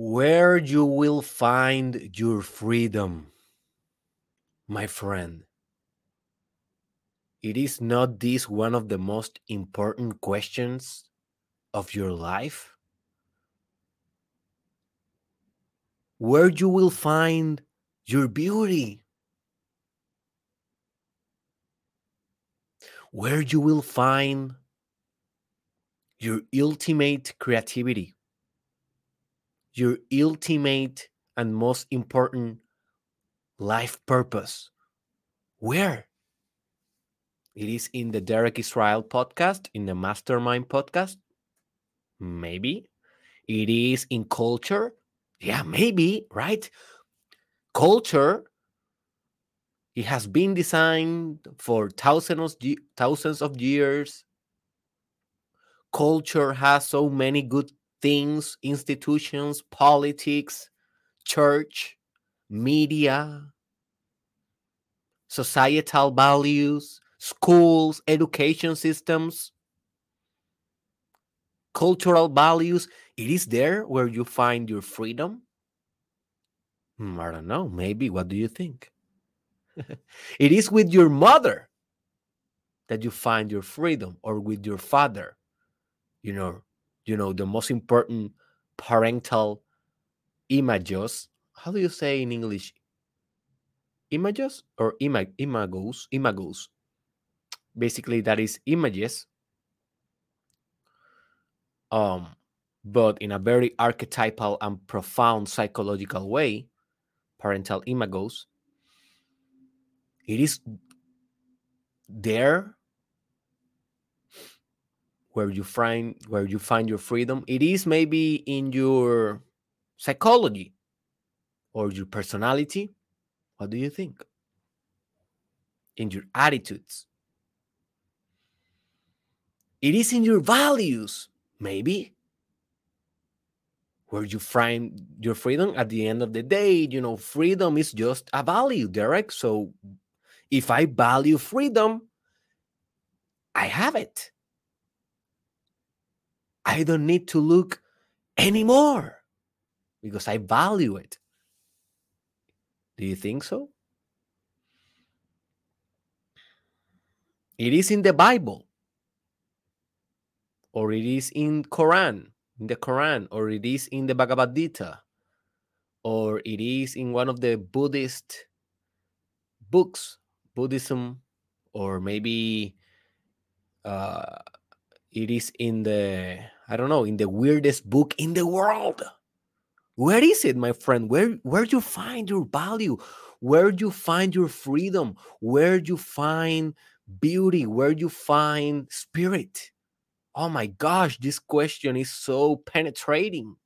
where you will find your freedom, my friend. It is not this one of the most important questions of your life? Where you will find your beauty? Where you will find your ultimate creativity? Your ultimate and most important life purpose. Where? It is in the Derek Israel podcast, in the Mastermind podcast. Maybe. It is in culture. Yeah, maybe, right? Culture, it has been designed for thousands of, thousands of years. Culture has so many good things, institutions, politics, church, media, societal values, schools, education systems, cultural values. It is there where you find your freedom. Hmm, I don't know. Maybe. What do you think? it is with your mother that you find your freedom, or with your father. You know, you know the most important parental images how do you say in english? Images or imag imagos imagos. Basically that is images. Um but in a very archetypal and profound psychological way parental imagos it is there where you find where you find your freedom. It is maybe in your psychology or your personality. What do you think? In your attitudes. It is in your values maybe where you find your freedom. At the end of the day you know freedom is just a value derek. So if i value freedom i have it I don't need to look anymore because I value it. Do you think so? It is in the Bible or it is in Quran, in the Quran or it is in the Bhagavad Gita or it is in one of the Buddhist books, Buddhism or maybe uh, it is in the I don't know, in the weirdest book in the world. Where is it, my friend? Where where do you find your value? Where do you find your freedom? Where do you find beauty? Where do you find spirit? Oh my gosh, this question is so penetrating.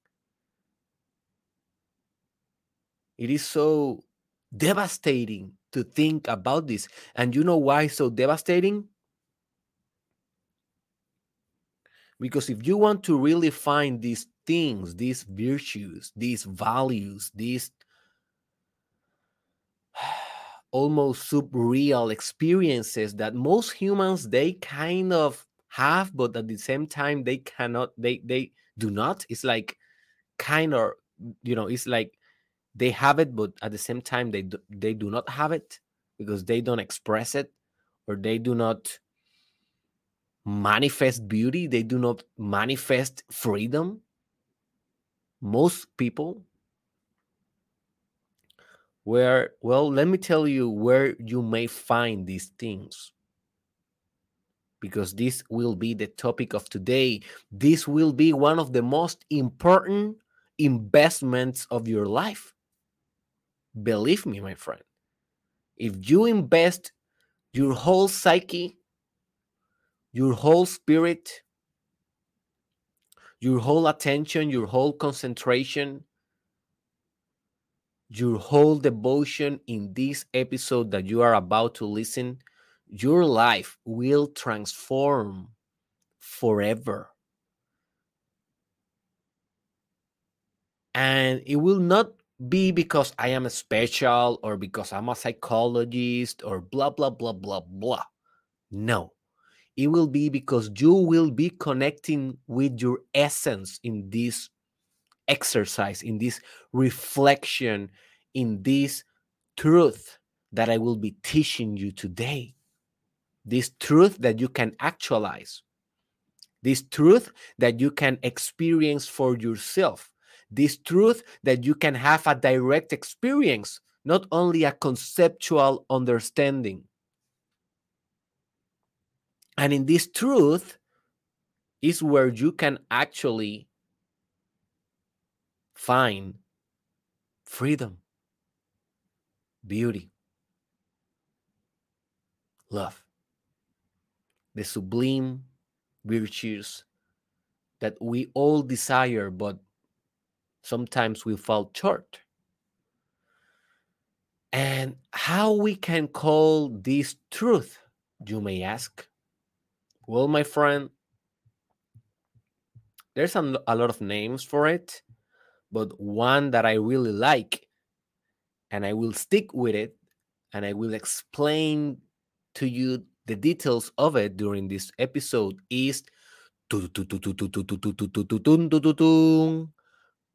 It is so devastating to think about this. And you know why so devastating? Because if you want to really find these things, these virtues, these values, these almost subreal experiences that most humans they kind of have but at the same time they cannot they they do not. It's like kind of you know it's like they have it but at the same time they do, they do not have it because they don't express it or they do not manifest beauty, they do not manifest freedom. Most people, where, well, let me tell you where you may find these things. Because this will be the topic of today. This will be one of the most important investments of your life. Believe me, my friend. If you invest your whole psyche your whole spirit, your whole attention, your whole concentration, your whole devotion in this episode that you are about to listen, your life will transform forever. And it will not be because I am special or because I'm a psychologist or blah, blah, blah, blah, blah. No it will be because you will be connecting with your essence in this exercise, in this reflection, in this truth that I will be teaching you today. This truth that you can actualize. This truth that you can experience for yourself. This truth that you can have a direct experience, not only a conceptual understanding. And in this truth is where you can actually find freedom, beauty, love, the sublime virtues that we all desire, but sometimes we fall short. And how we can call this truth, you may ask? Well, my friend, there's a, a lot of names for it, but one that I really like, and I will stick with it, and I will explain to you the details of it during this episode is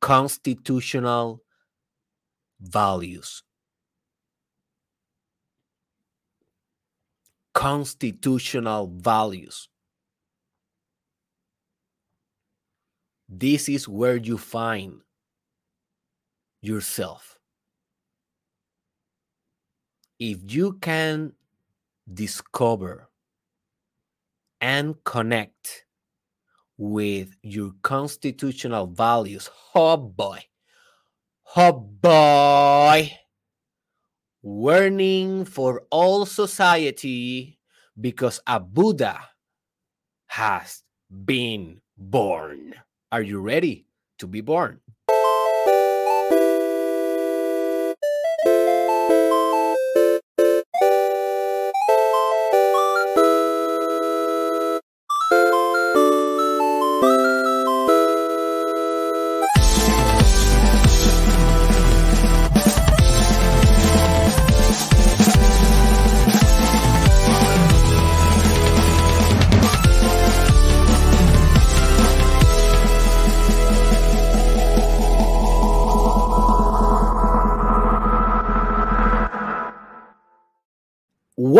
constitutional values. Constitutional values. This is where you find yourself. If you can discover and connect with your constitutional values. Oh boy. Oh boy. Warning for all society because a Buddha has been born. Are you ready to be born?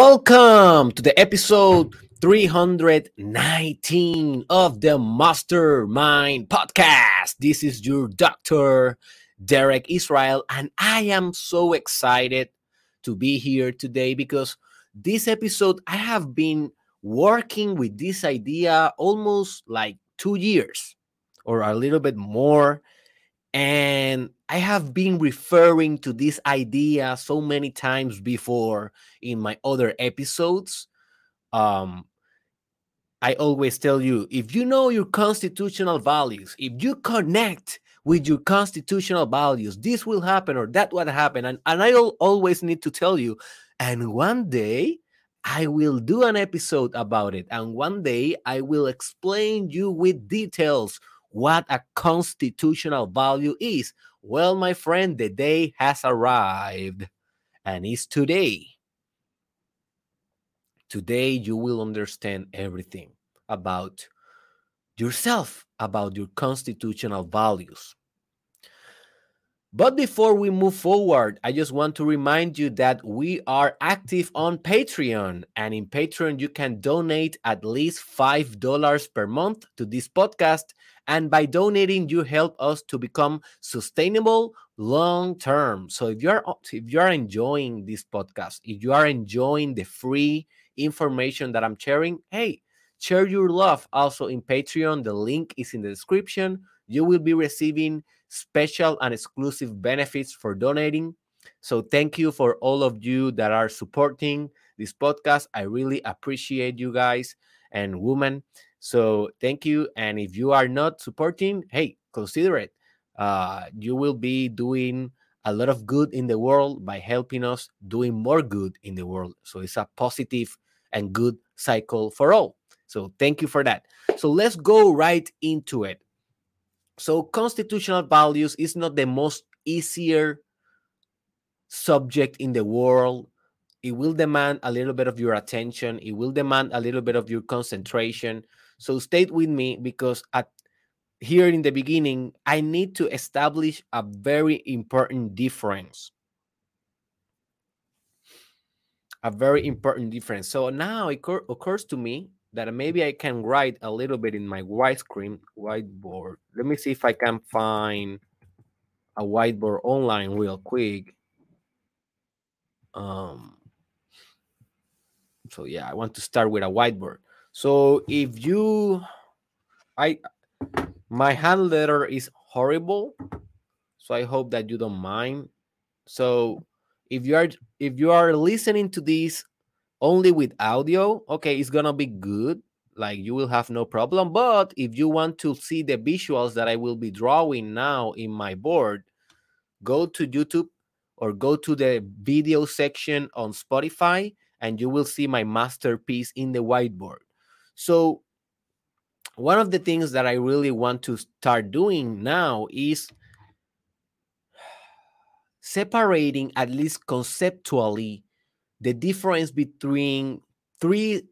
Welcome to the episode 319 of the Mastermind Podcast. This is your doctor, Derek Israel, and I am so excited to be here today because this episode I have been working with this idea almost like two years or a little bit more. And I have been referring to this idea so many times before in my other episodes. Um, I always tell you if you know your constitutional values, if you connect with your constitutional values, this will happen or that will happen. And, and I always need to tell you, and one day I will do an episode about it. And one day I will explain you with details what a constitutional value is. Well, my friend, the day has arrived and it's today. Today, you will understand everything about yourself, about your constitutional values. But before we move forward, I just want to remind you that we are active on Patreon. And in Patreon, you can donate at least $5 per month to this podcast and by donating, you help us to become sustainable long term. So if you're if you are enjoying this podcast, if you are enjoying the free information that I'm sharing, hey, share your love also in Patreon. The link is in the description. You will be receiving special and exclusive benefits for donating. So thank you for all of you that are supporting this podcast. I really appreciate you guys and women. So thank you. And if you are not supporting, hey, consider it. Uh, you will be doing a lot of good in the world by helping us doing more good in the world. So it's a positive and good cycle for all. So thank you for that. So let's go right into it. So constitutional values is not the most easier subject in the world. It will demand a little bit of your attention. It will demand a little bit of your concentration. So stay with me because at here in the beginning, I need to establish a very important difference. A very important difference. So now it occurs to me that maybe I can write a little bit in my widescreen whiteboard. Let me see if I can find a whiteboard online real quick. Um, so yeah, I want to start with a whiteboard. So if you, I, my hand letter is horrible, so I hope that you don't mind. So if you are if you are listening to this only with audio, okay, it's gonna be good. Like you will have no problem. But if you want to see the visuals that I will be drawing now in my board, go to YouTube or go to the video section on Spotify and you will see my masterpiece in the whiteboard. So, one of the things that I really want to start doing now is separating, at least conceptually, the difference between three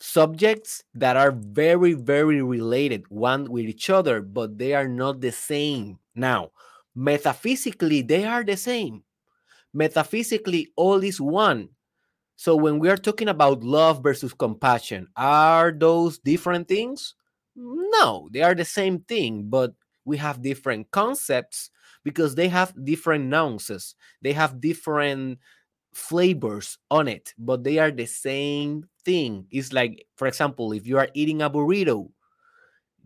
subjects that are very, very related one with each other, but they are not the same. Now, metaphysically, they are the same. Metaphysically, all is one. So when we are talking about love versus compassion, are those different things? No, they are the same thing, but we have different concepts because they have different nuances. They have different flavors on it, but they are the same thing. It's like, for example, if you are eating a burrito,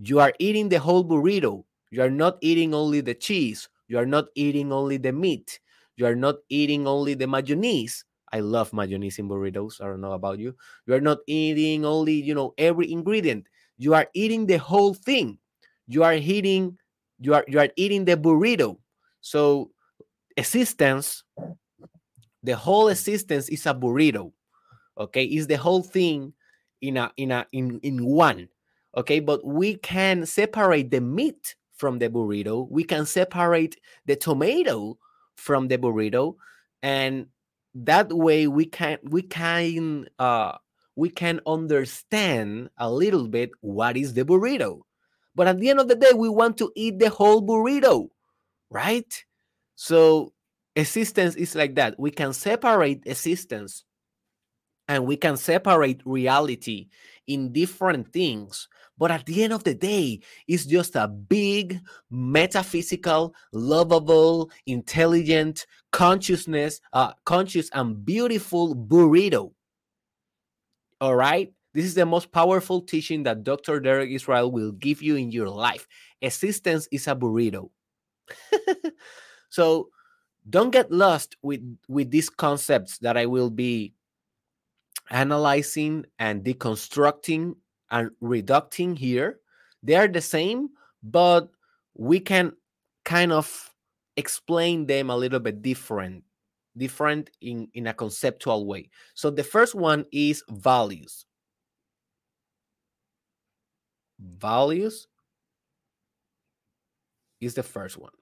you are eating the whole burrito. You are not eating only the cheese. You are not eating only the meat. You are not eating only the mayonnaise. I love mayonnaise in burritos. I don't know about you. You are not eating only, you know, every ingredient. You are eating the whole thing. You are eating, you are you are eating the burrito. So existence, the whole existence is a burrito. Okay, is the whole thing in a in a in in one. Okay, but we can separate the meat from the burrito. We can separate the tomato from the burrito, and that way we can we can uh we can understand a little bit what is the burrito. But at the end of the day, we want to eat the whole burrito, right? So existence is like that. We can separate existence and we can separate reality in different things but at the end of the day, it's just a big, metaphysical, lovable, intelligent, consciousness, uh, conscious and beautiful burrito. All right. This is the most powerful teaching that Dr. Derek Israel will give you in your life. Existence is a burrito. so don't get lost with with these concepts that I will be analyzing and deconstructing and reducting here, they are the same, but we can kind of explain them a little bit different, different in, in a conceptual way. So the first one is values. Values is the first one.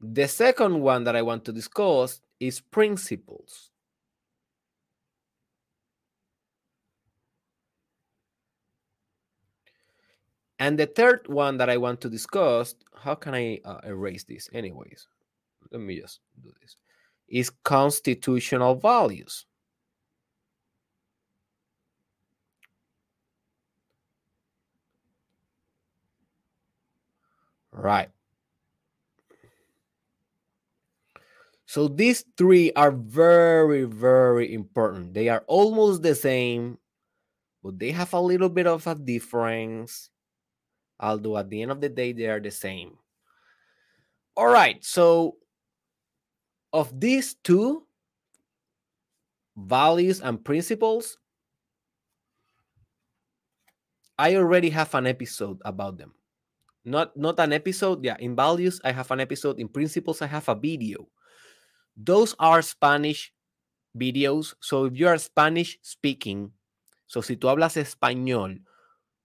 The second one that I want to discuss is principles. And the third one that I want to discuss, how can I uh, erase this anyways? Let me just do this, is constitutional values. Right. So these three are very, very important. They are almost the same, but they have a little bit of a difference although at the end of the day, they are the same. All right, so of these two values and principles, I already have an episode about them. Not not an episode, yeah. In values, I have an episode. In principles, I have a video. Those are Spanish videos. So if you are Spanish speaking, so si tú hablas español,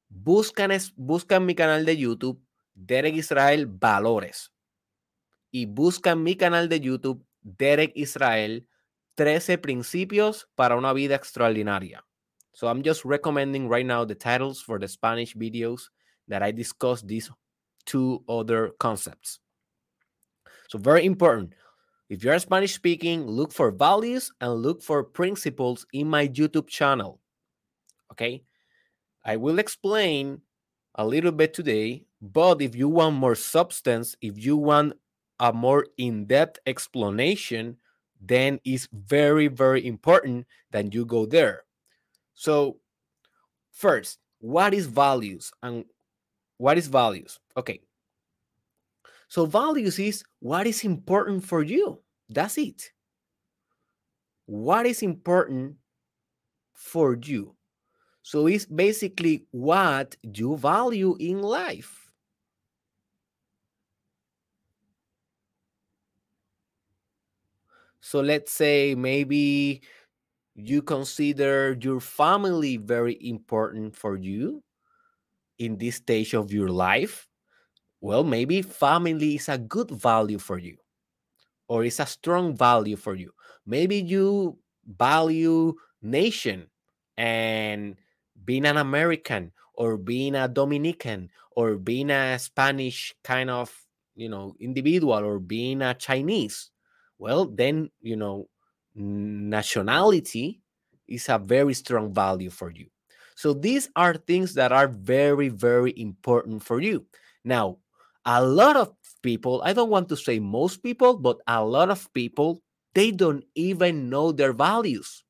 Buscan, buscan mi canal de YouTube, Derek Israel Valores. Y buscan mi canal de YouTube, Derek Israel 13 principios para una vida extraordinaria. So I'm just recommending right now the titles for the Spanish videos that I discuss these two other concepts. So, very important. If you're Spanish speaking, look for values and look for principles in my YouTube channel. Okay. I will explain a little bit today, but if you want more substance, if you want a more in depth explanation, then it's very, very important that you go there. So, first, what is values and what is values? Okay. So, values is what is important for you. That's it. What is important for you? So, it's basically what you value in life. So, let's say maybe you consider your family very important for you in this stage of your life, well, maybe family is a good value for you or it's a strong value for you. Maybe you value nation and being an American or being a Dominican or being a Spanish kind of, you know, individual or being a Chinese. Well, then, you know, nationality is a very strong value for you. So these are things that are very, very important for you. Now, a lot of people, I don't want to say most people, but a lot of people, they don't even know their values.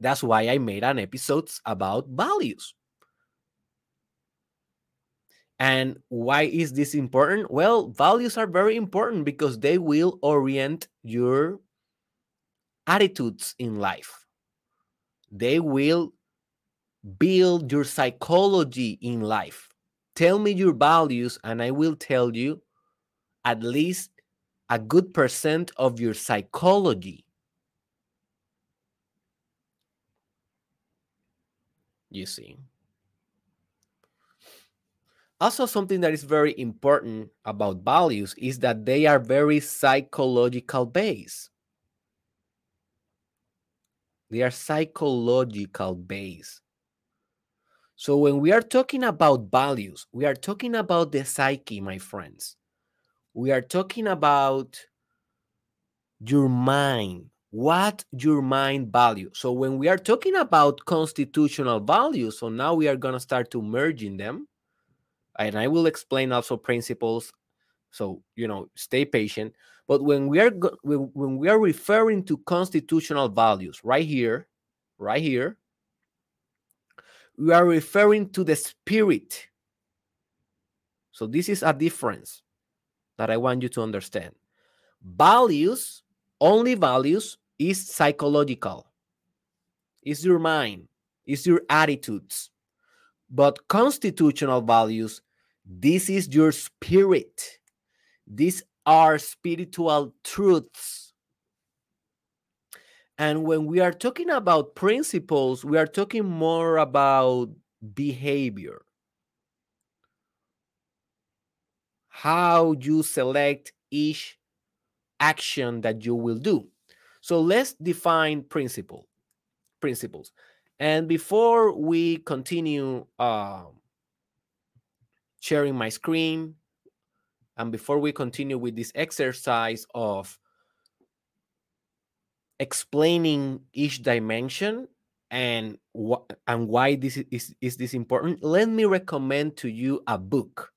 That's why I made an episode about values. And why is this important? Well, values are very important because they will orient your attitudes in life. They will build your psychology in life. Tell me your values, and I will tell you at least a good percent of your psychology. You see. Also, something that is very important about values is that they are very psychological based. They are psychological based. So when we are talking about values, we are talking about the psyche, my friends. We are talking about your mind, what your mind values. So when we are talking about constitutional values, so now we are going to start to merging them. And I will explain also principles. So, you know, stay patient. But when we are when we are referring to constitutional values right here, right here, we are referring to the spirit. So, this is a difference that I want you to understand. Values, only values, is psychological, it's your mind, it's your attitudes. But constitutional values, this is your spirit. These are spiritual truths and when we are talking about principles, we are talking more about behavior. How you select each action that you will do. So let's define principle principles. And before we continue uh, sharing my screen, and before we continue with this exercise of explaining each dimension and what and why this is, is this important let me recommend to you a book.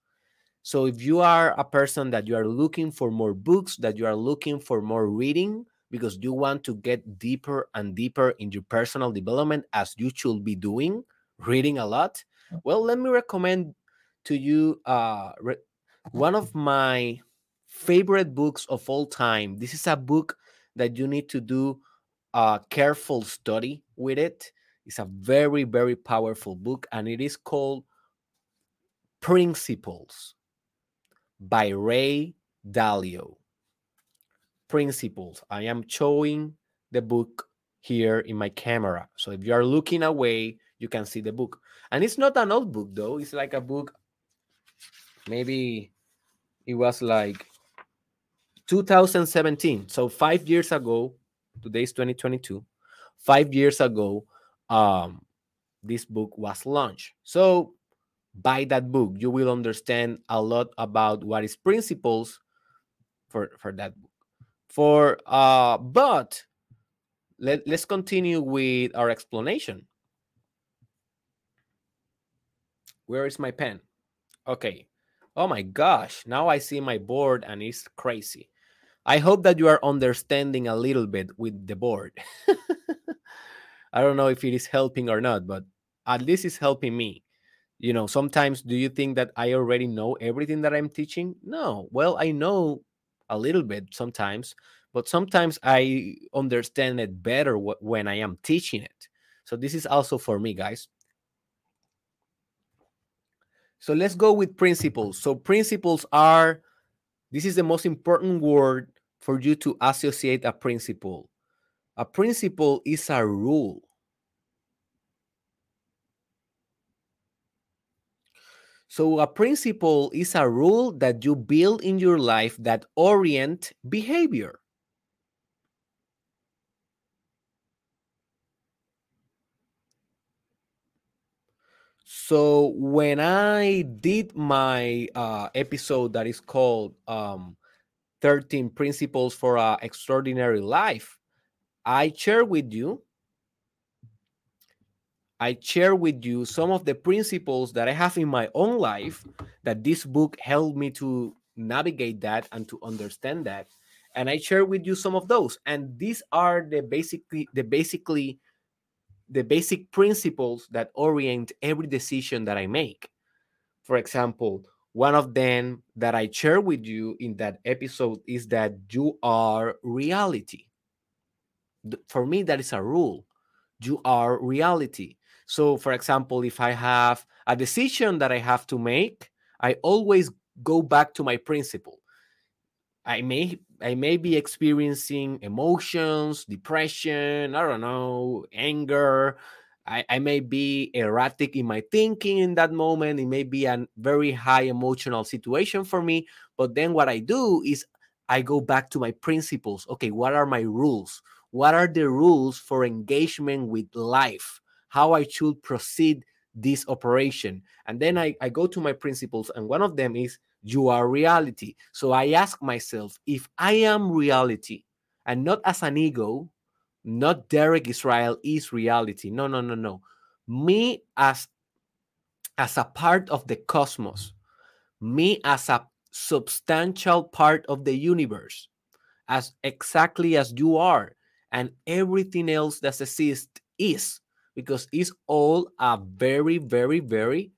So if you are a person that you are looking for more books that you are looking for more reading because you want to get deeper and deeper in your personal development as you should be doing reading a lot well let me recommend to you uh re- one of my favorite books of all time. This is a book that you need to do a careful study with it. It's a very, very powerful book, and it is called Principles by Ray Dalio. Principles. I am showing the book here in my camera. So if you are looking away, you can see the book. And it's not an old book, though. It's like a book, maybe it was like 2017. So five years ago, today's 2022. Five years ago, um, this book was launched. So buy that book. You will understand a lot about what is principles for for that book. For uh, but let, let's continue with our explanation. Where is my pen? Okay. Oh my gosh, now I see my board and it's crazy. I hope that you are understanding a little bit with the board. I don't know if it is helping or not, but at least it's helping me. You know, sometimes do you think that I already know everything that I'm teaching? No. Well, I know a little bit sometimes, but sometimes I understand it better when I am teaching it. So this is also for me, guys. So let's go with principles. So principles are this is the most important word for you to associate a principle. A principle is a rule. So a principle is a rule that you build in your life that orient behavior. So when I did my uh, episode that is called um, 13 Principles for an Extraordinary Life, I share with you I share with you some of the principles that I have in my own life that this book helped me to navigate that and to understand that. And I share with you some of those. And these are the basically the basically the basic principles that orient every decision that I make. For example, one of them that I share with you in that episode is that you are reality. For me, that is a rule. You are reality. So, for example, if I have a decision that I have to make, I always go back to my principle. I may I may be experiencing emotions, depression, I don't know, anger. I, I may be erratic in my thinking in that moment. It may be a very high emotional situation for me. But then what I do is I go back to my principles. Okay, what are my rules? What are the rules for engagement with life? How I should proceed this operation? And then I, I go to my principles, and one of them is you are reality. So I ask myself if I am reality and not as an ego, not Derek Israel is reality. No, no, no, no. Me as as a part of the cosmos, me as a substantial part of the universe, as exactly as you are, and everything else that exists is because it's all a very, very, very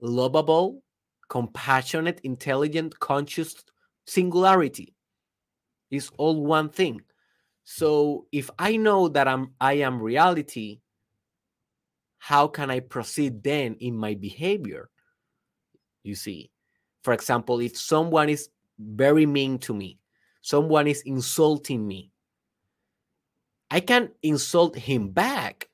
lovable compassionate, intelligent, conscious singularity. Is all one thing. So if I know that I'm I am reality, how can I proceed then in my behavior? You see, for example, if someone is very mean to me, someone is insulting me, I can insult him back.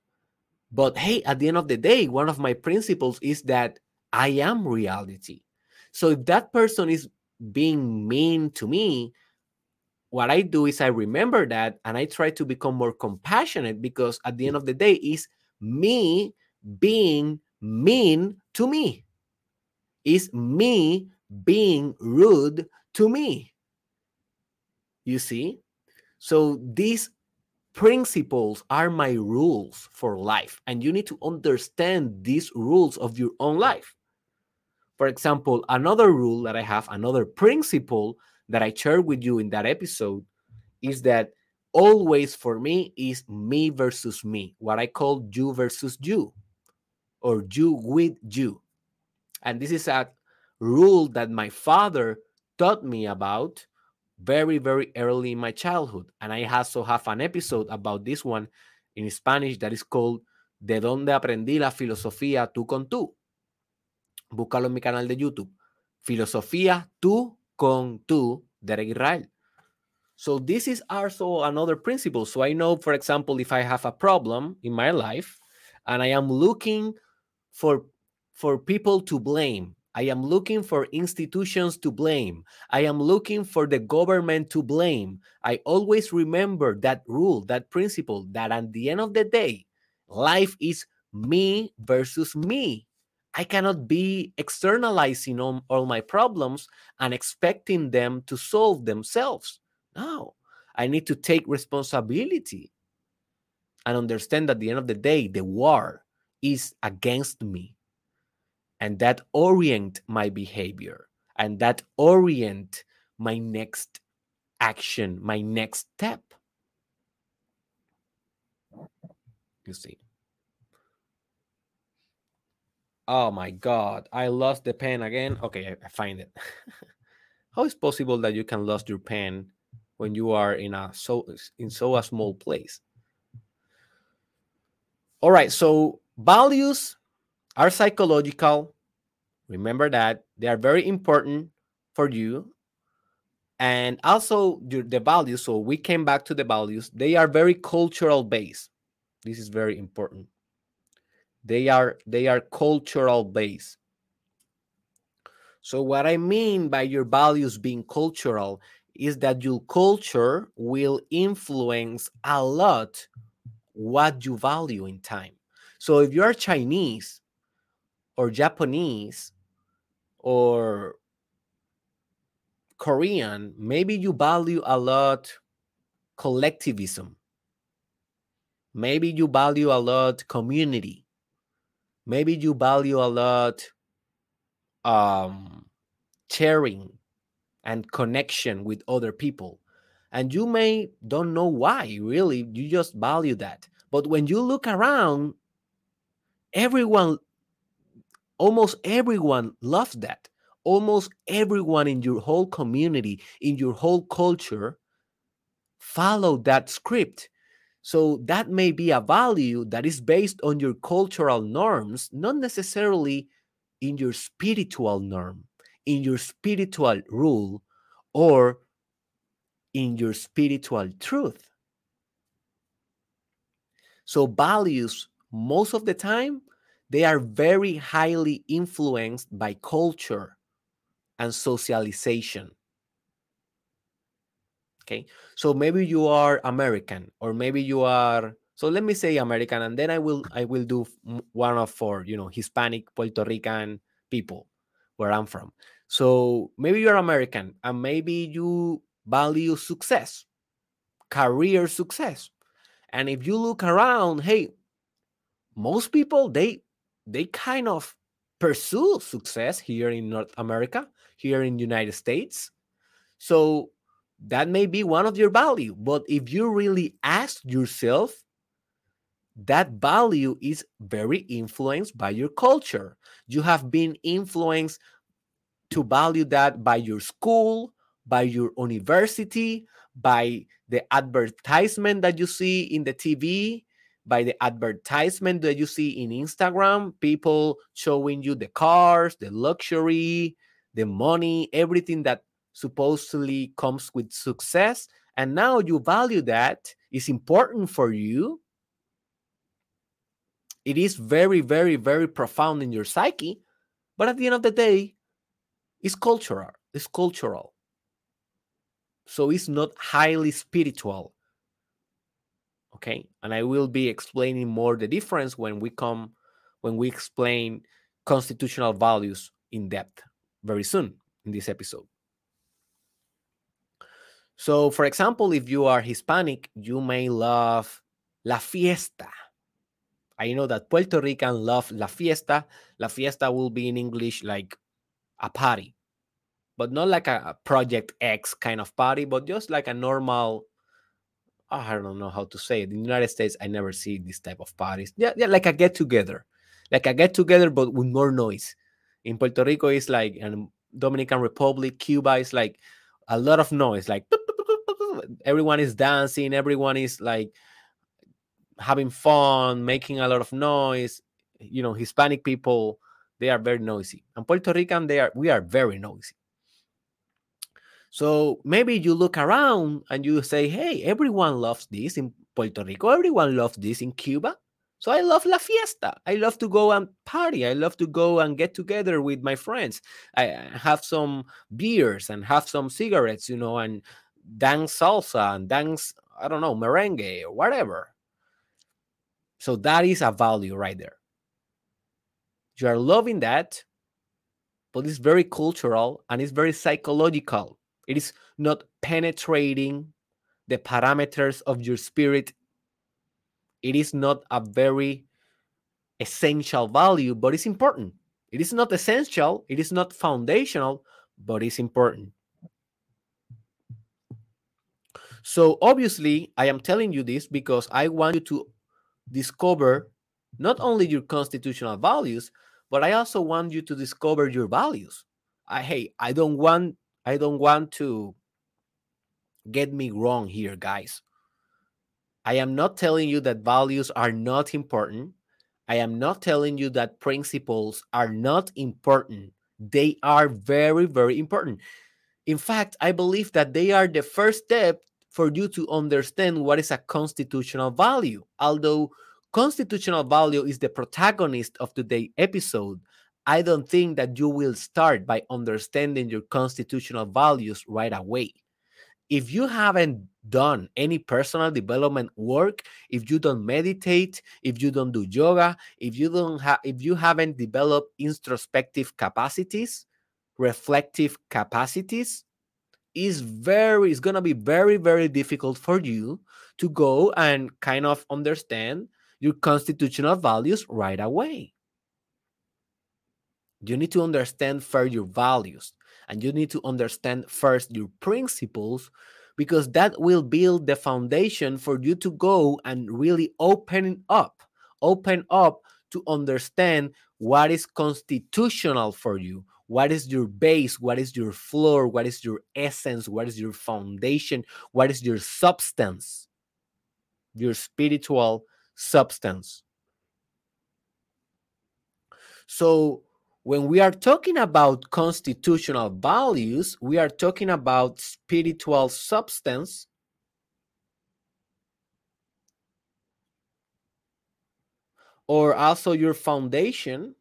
But hey, at the end of the day, one of my principles is that I am reality. So if that person is being mean to me, what I do is I remember that and I try to become more compassionate because at the end of the day, is me being mean to me. Is me being rude to me. You see? So these principles are my rules for life. And you need to understand these rules of your own life. For example, another rule that I have, another principle that I shared with you in that episode is that always for me is me versus me, what I call you versus you or you with you. And this is a rule that my father taught me about very, very early in my childhood. And I also have an episode about this one in Spanish that is called De dónde aprendí la filosofía tú con tú. Búscalo en mi canal de YouTube. Filosofía tú con tú, Derek Israel. So this is also another principle. So I know, for example, if I have a problem in my life and I am looking for for people to blame, I am looking for institutions to blame. I am looking for the government to blame. I always remember that rule, that principle, that at the end of the day, life is me versus me I cannot be externalizing all, my problems and expecting them to solve themselves. No, I need to take responsibility and understand that at the end of the day, the war is against me. And that orient my behavior and that orient my next action, my next step. You see. Oh my God, I lost the pen again. Okay, I, find it. How is possible that you can lose your pen when you are in a so in so a small place? All right, so values are psychological. Remember that they are very important for you. And also the values, so we came back to the values, they are very cultural based. This is very important they are they are cultural based. So what i mean by your values being cultural is that your culture will influence a lot what you value in time. So if you're chinese or japanese or korean maybe you value a lot collectivism. Maybe you value a lot community maybe you value a lot um, sharing and connection with other people. And you may don't know why really. You just value that. But when you look around everyone almost everyone loves that. Almost everyone in your whole community in your whole culture follow that script so that may be a value that is based on your cultural norms, not necessarily in your spiritual norm, in your spiritual rule, or in your spiritual truth. So values, most of the time, they are very highly influenced by culture and socialization. Okay. So maybe you are American or maybe you are so let me say American and then I will I will do one of four, you know, Hispanic, Puerto Rican people where I'm from. So maybe you're American and maybe you value success, career success. And if you look around, hey, most people they they kind of pursue success here in North America, here in the United States. So that may be one of your value but if you really ask yourself that value is very influenced by your culture. You have been influenced to value that by your school by your university by the advertisement that you see in the tv by the advertisement that you see in instagram people showing you the cars the luxury the money everything that supposedly comes with success and now you value that is important for you it is very very very profound in your psyche but at the end of the day it's cultural it's cultural. So it's not highly spiritual. Okay? And i will be explaining more the difference when we come when we explain constitutional values in depth very soon in this episode so, for example, if you are Hispanic, you may love la fiesta. I know that Puerto Rican love la fiesta. La fiesta will be in English like a party, but not like a Project X kind of party, but just like a normal. Oh, I don't know how to say it. In the United States, I never see this type of parties. Yeah, yeah, like a get together, like a get together, but with more noise. In Puerto Rico, it's like, and Dominican Republic, Cuba is like a lot of noise, like everyone is dancing, everyone is like having fun, making a lot of noise. You know, Hispanic people, they are very noisy. And Puerto Rican, they are we are very noisy. So maybe you look around and you say, hey, everyone loves this in Puerto Rico, everyone loves this in Cuba. So I love la fiesta. I love to go and party. I love to go and get together with my friends. I have some beers and have some cigarettes, you know, and dance salsa and dance, I don't know, merengue or whatever. So that is a value right there. You are loving that, but it's very cultural and it's very psychological. It is not penetrating the parameters of your spirit. It is not a very essential value, but it's important. It is not essential, it is not foundational, but it's important. So, obviously, I am telling you this because I want you to discover not only your constitutional values, but I also want you to discover your values. I hey, I don't want I don't want to get me wrong here, guys. I am not telling you that values are not important. I am not telling you that principles are not important. They are very, very important. In fact, I believe that they are the first step for you to understand what is a constitutional value. Although constitutional value is the protagonist of today's episode, I don't think that you will start by understanding your constitutional values right away. If you haven't done any personal development work, if you don't meditate, if you don't do yoga, if you don't have if you haven't developed introspective capacities, reflective capacities, is very it's going to be very very difficult for you to go and kind of understand your constitutional values right away. You need to understand first your values and you need to understand first your principles because that will build the foundation for you to go and really open up, open up to understand what is constitutional for you, what is your base, what is your floor, what is your essence, what is your foundation, what is your substance, your spiritual substance. So, when we are talking about constitutional values, we are talking about spiritual substance. Or also your foundation.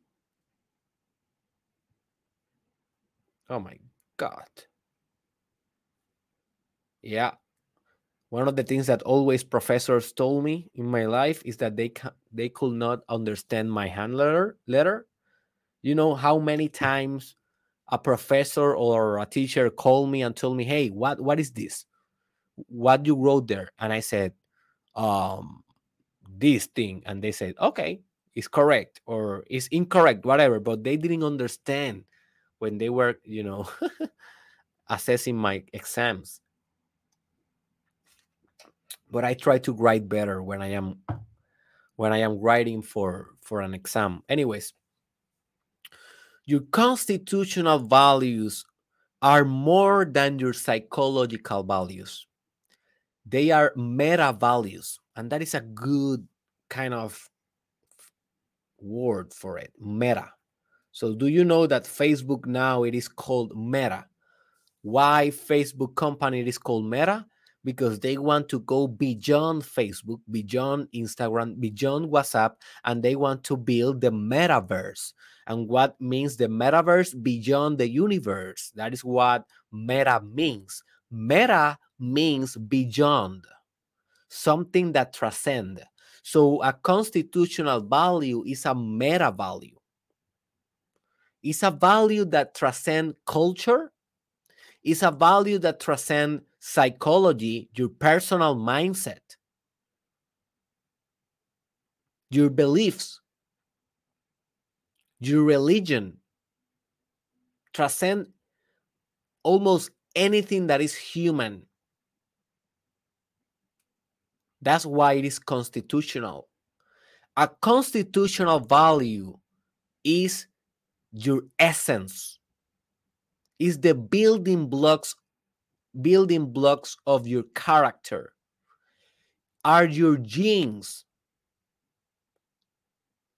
Oh my God. Yeah. One of the things that always professors told me in my life is that they they could not understand my hand letter, letter you know how many times a professor or a teacher called me and told me, "Hey, what what is this? What you wrote there?" And I said, "Um, this thing." And they said, "Okay, it's correct or it's incorrect, whatever." But they didn't understand when they were, you know, assessing my exams. But I try to write better when I am when I am writing for for an exam. Anyways, your constitutional values are more than your psychological values. They are meta values. And that is a good kind of word for it meta. So, do you know that Facebook now it is called Meta? Why Facebook company it is called Meta? Because they want to go beyond Facebook, beyond Instagram, beyond WhatsApp, and they want to build the metaverse and what means the metaverse beyond the universe. That is what meta means. Meta means beyond, something that transcends. So a constitutional value is a meta value. It's a value that transcends culture. It's a value that transcends psychology, your personal mindset, your beliefs, your religion transcend almost anything that is human. That's why it is constitutional. A constitutional value is your essence, is the building blocks, building blocks of your character, are your genes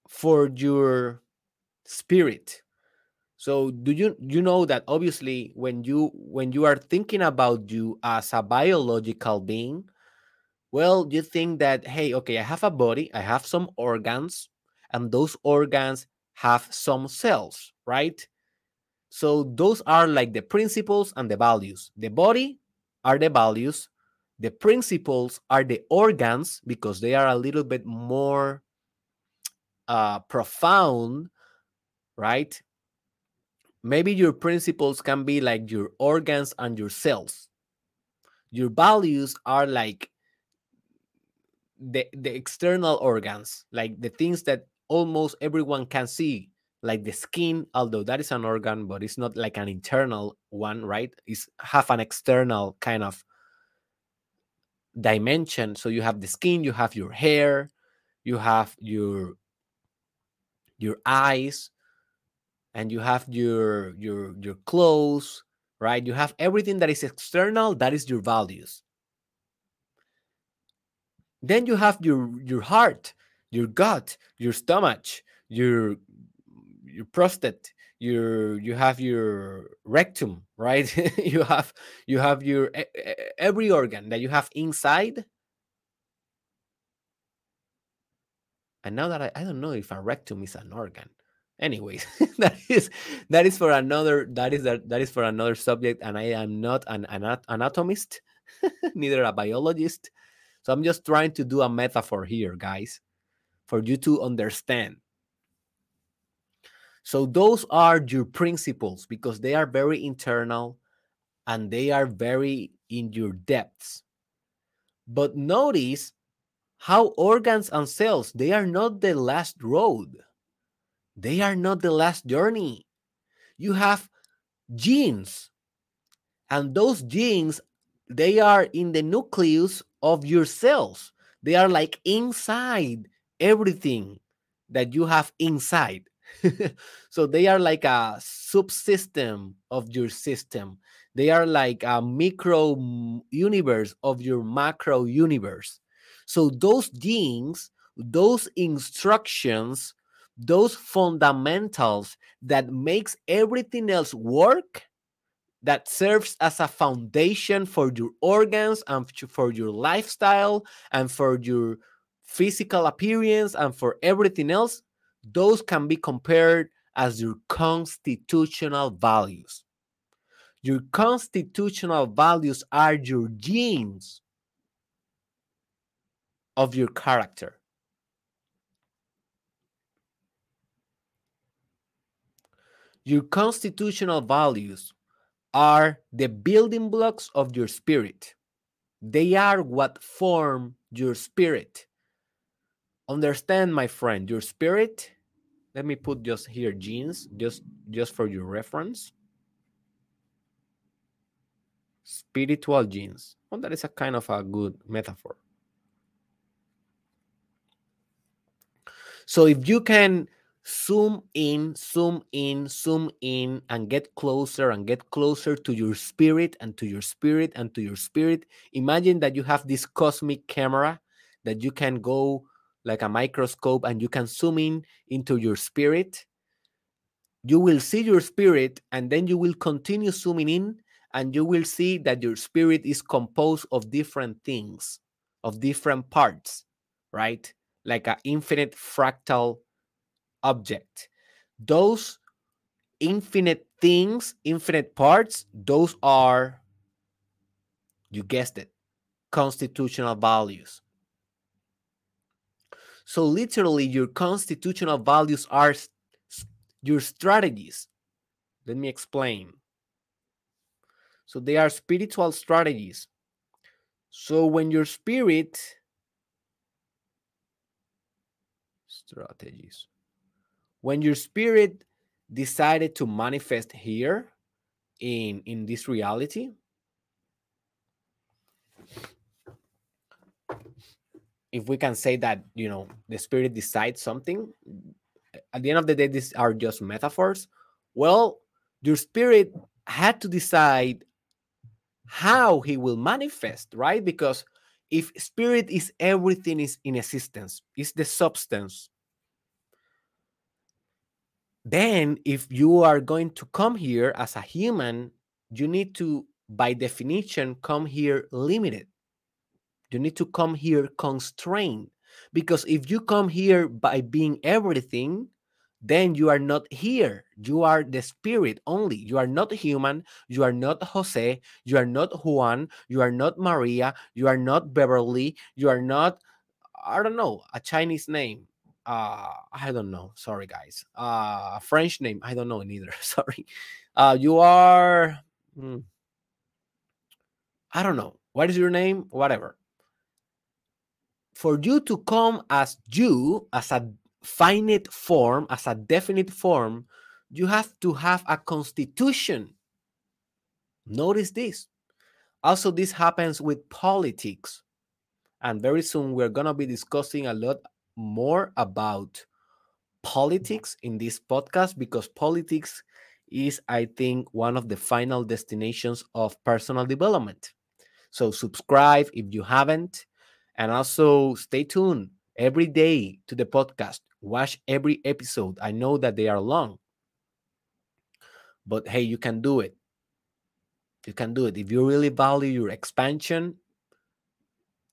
for your spirit? So do you you know that obviously when you when you are thinking about you as a biological being well you think that hey okay i have a body i have some organs and those organs have some cells right so those are like the principles and the values the body are the values the principles are the organs because they are a little bit more uh, profound right? Maybe your principles can be like your organs and your cells. Your values are like the, the external organs, like the things that almost everyone can see, like the skin, although that is an organ, but it's not like an internal one, right? It's have an external kind of dimension. So you have the skin, you have your hair, you have your your eyes, and you have your your your clothes, right? You have everything that is external, that is your values. Then you have your your heart, your gut, your stomach, your your prostate, your you have your rectum, right? you have you have your every organ that you have inside. And now that I, I don't know if a rectum is an organ. Anyways, that is that is for another that is that, that is for another subject, and I am not an, an anatomist, neither a biologist. So I'm just trying to do a metaphor here, guys, for you to understand. So those are your principles because they are very internal and they are very in your depths. But notice how organs and cells, they are not the last road. They are not the last journey. You have genes, and those genes, they are in the nucleus of your cells. They are like inside everything that you have inside. so they are like a subsystem of your system. They are like a micro universe of your macro universe. So those genes, those instructions, those fundamentals that makes everything else work that serves as a foundation for your organs and for your lifestyle and for your physical appearance and for everything else those can be compared as your constitutional values. Your constitutional values are your genes of your character. Your constitutional values are the building blocks of your spirit. They are what form your spirit. Understand, my friend, your spirit let me put just here genes just just for your reference. Spiritual genes. Well that is a kind of a good metaphor. So if you can zoom in zoom in zoom in and get closer and get closer to your spirit and to your spirit and to your spirit imagine that you have this cosmic camera that you can go like a microscope and you can zoom in into your spirit you will see your spirit and then you will continue zooming in and you will see that your spirit is composed of different things of different parts right? Like an infinite fractal object. Those infinite things infinite parts those are you guessed it constitutional values so, literally, your constitutional values are your strategies. Let me explain. So, they are spiritual strategies. So, when your spirit strategies, when your spirit decided to manifest here in in this reality if we can say that you know the spirit decides something at the end of the day these are just metaphors. Well your spirit had to decide how he will manifest right? Because if spirit is everything is in existence is the substance then if you are going to come here as a human you need to by definition come here limited you need to come here constrained. Because if you come here by being everything, then you are not here. You are the spirit only. You are not human. You are not Jose. You are not Juan. You are not Maria. You are not Beverly. You are not, I don't know, a Chinese name. uh i don't know sorry guys uh french name i don't know neither sorry uh you are hmm, i don't know what is your name whatever for you to come as you as a finite form as a definite form you have to have a constitution. Notice this. Also this happens with politics. And very soon we're going to be discussing a lot more about politics in this podcast because politics is, I think, one of the final destinations of personal development. So, subscribe if you haven't, and also stay tuned every day to the podcast. Watch every episode. I know that they are long, but hey, you can do it. You can do it. If you really value your expansion,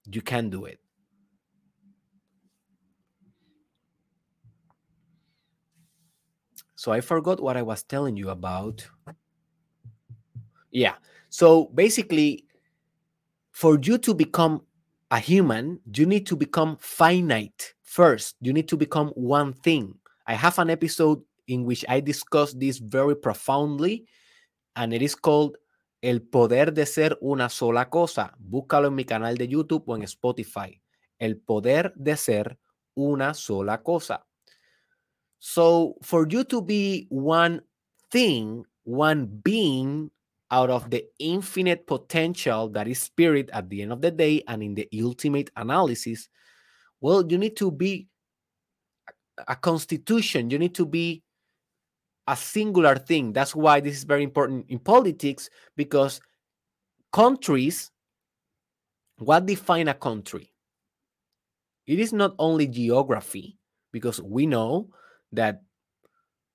you can do it. So I forgot what I was telling you about. Yeah. So basically, for you to become a human, you need to become finite first. You need to become one thing. I have an episode in which I discuss this very profoundly, and it is called El Poder de Ser Una Sola Cosa. Búscalo en mi canal de YouTube o en Spotify. El Poder de Ser Una Sola Cosa. So, for you to be one thing, one being out of the infinite potential that is spirit at the end of the day and in the ultimate analysis, well, you need to be a constitution. You need to be a singular thing. That's why this is very important in politics because countries, what define a country? It is not only geography, because we know that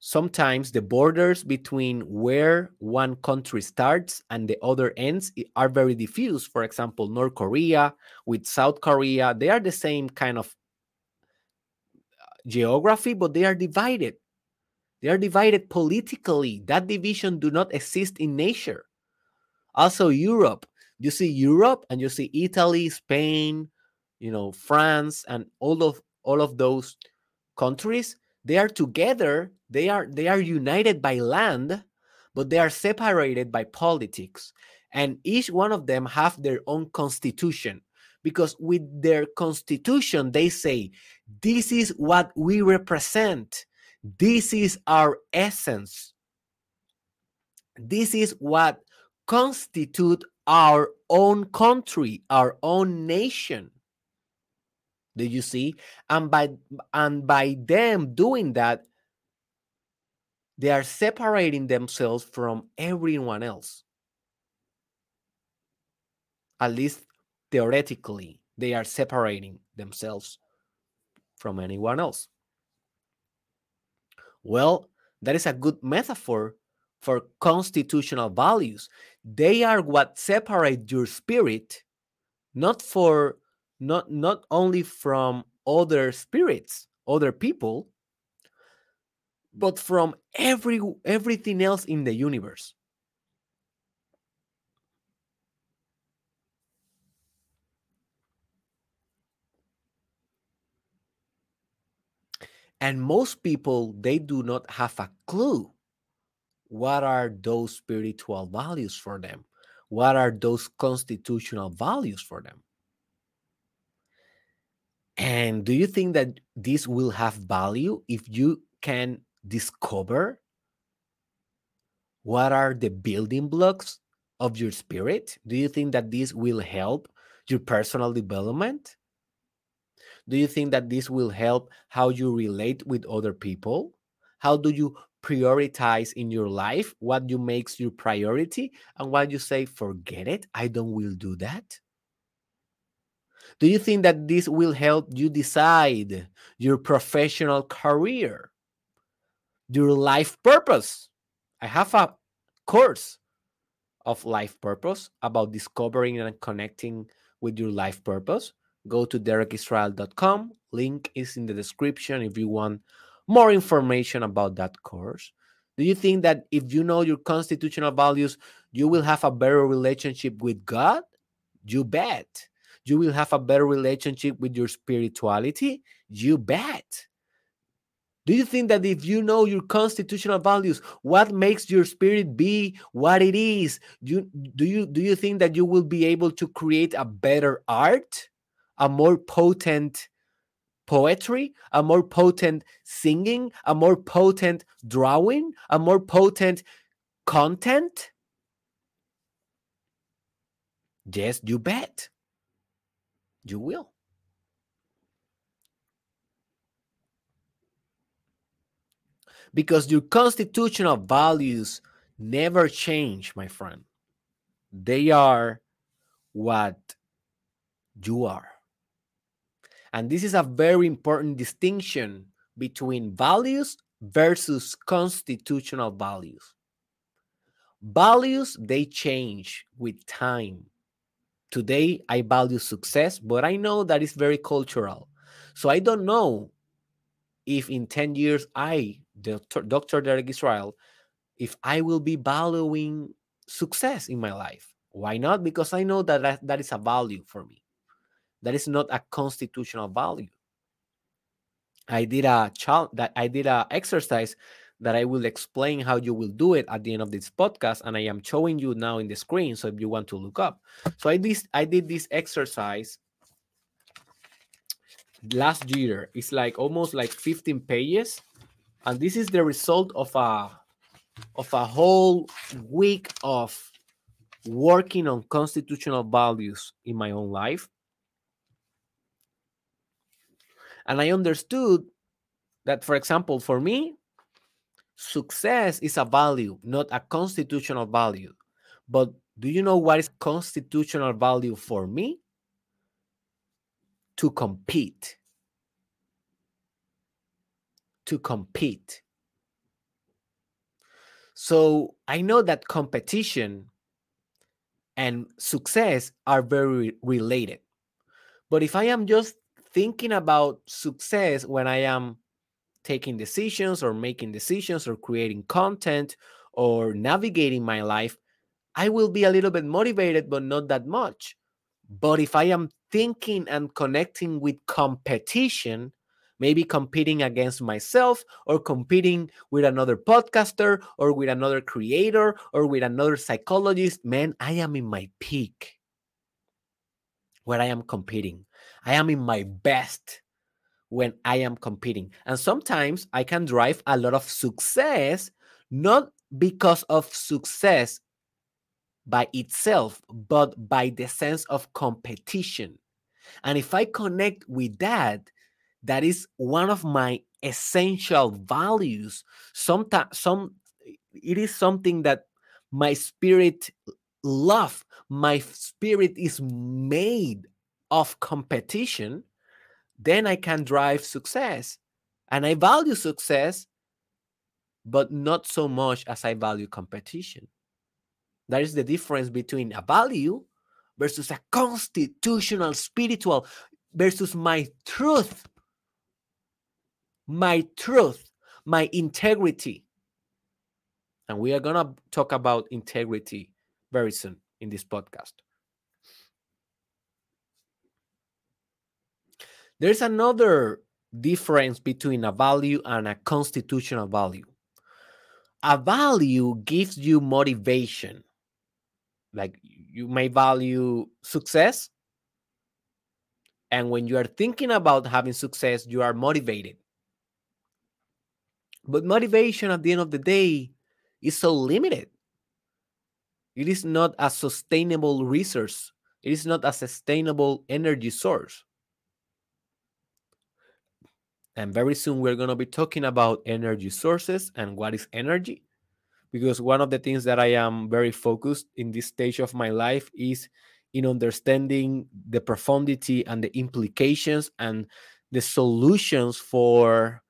sometimes the borders between where one country starts and the other ends are very diffuse. For example, North Korea with South Korea, they are the same kind of uh, geography, but they are divided. They are divided politically. That division do not exist in nature. Also, Europe. You see Europe and you see Italy, Spain, you know, France, and all of all of those countries they are together they are they are united by land but they are separated by politics. And each one of them have their own constitution because with their constitution they say this is what we represent. This is our essence. This is what constitute our own country our own nation. Do you see? And by and by them doing that, they are separating themselves from everyone else. At least theoretically, they are separating themselves from anyone else. Well, that is a good metaphor for constitutional values. They are what separate your spirit, not for not not only from other spirits other people but from every everything else in the universe. And most people they do not have a clue what are those spiritual values for them? What are those constitutional values for them? And do you think that this will have value if you can discover what are the building blocks of your spirit? Do you think that this will help your personal development? Do you think that this will help how you relate with other people? How do you prioritize in your life what you makes your priority and what you say forget it i don't will do that do you think that this will help you decide your professional career, your life purpose? I have a course of life purpose about discovering and connecting with your life purpose. Go to derekisrael.com. Link is in the description if you want more information about that course. Do you think that if you know your constitutional values, you will have a better relationship with God? You bet you will have a better relationship with your spirituality? You bet. Do you think that if you know your constitutional values, what makes your spirit be what it is, you do you do you think that you will be able to create a better art, a more potent poetry, a more potent singing, a more potent drawing, a more potent content? Yes, you bet. You will. Because your constitutional values never change, my friend. They are what you are. And this is a very important distinction between values versus constitutional values. Values, they change with time. Today, I value success, but I know that it's very cultural. So I don't know if in 10 years I, Dr. Derek Israel, if I will be valuing success in my life. Why not? Because I know that that, that is a value for me. That is not a constitutional value. I did a child that I did a exercise that I will explain how you will do it at the end of this podcast, and I am showing you now in the screen. So if you want to look up, so I did I did this exercise last year. It's like almost like 15 pages, and this is the result of a of a whole week of working on constitutional values in my own life. And I understood that, for example, for me, success is a value, not a constitutional value. But do you know what is constitutional value for me? To compete. To compete. So I know that competition and success are very related. But if I am just thinking about success when I am taking decisions or making decisions or creating content or navigating my life, I will be a little bit motivated, but not that much. But if I am thinking and connecting with competition, maybe competing against myself or competing with another podcaster or with another creator or with another psychologist, man, I am in my peak where I am competing. I am in my best when I am competing. And sometimes I can drive a lot of success, not because of success by itself, but by the sense of competition. And if I connect with that, that is one of my essential values. Sometimes some it is something that my spirit love, my spirit is made of competition, then I can drive success. And I value success, but not so much as I value competition. That is the difference between a value versus a constitutional, spiritual, versus my truth. My truth, my integrity. And we are going to talk about integrity very soon in this podcast. There's another difference between a value and a constitutional value. A value gives you motivation. Like you may value success. And when you are thinking about having success, you are motivated. But motivation at the end of the day is so limited. It is not a sustainable resource, it is not a sustainable energy source. And very soon we're going to be talking about energy sources and what is energy. Because one of the things that I am very focused in this stage of my life is in understanding the profundity and the implications and the solutions for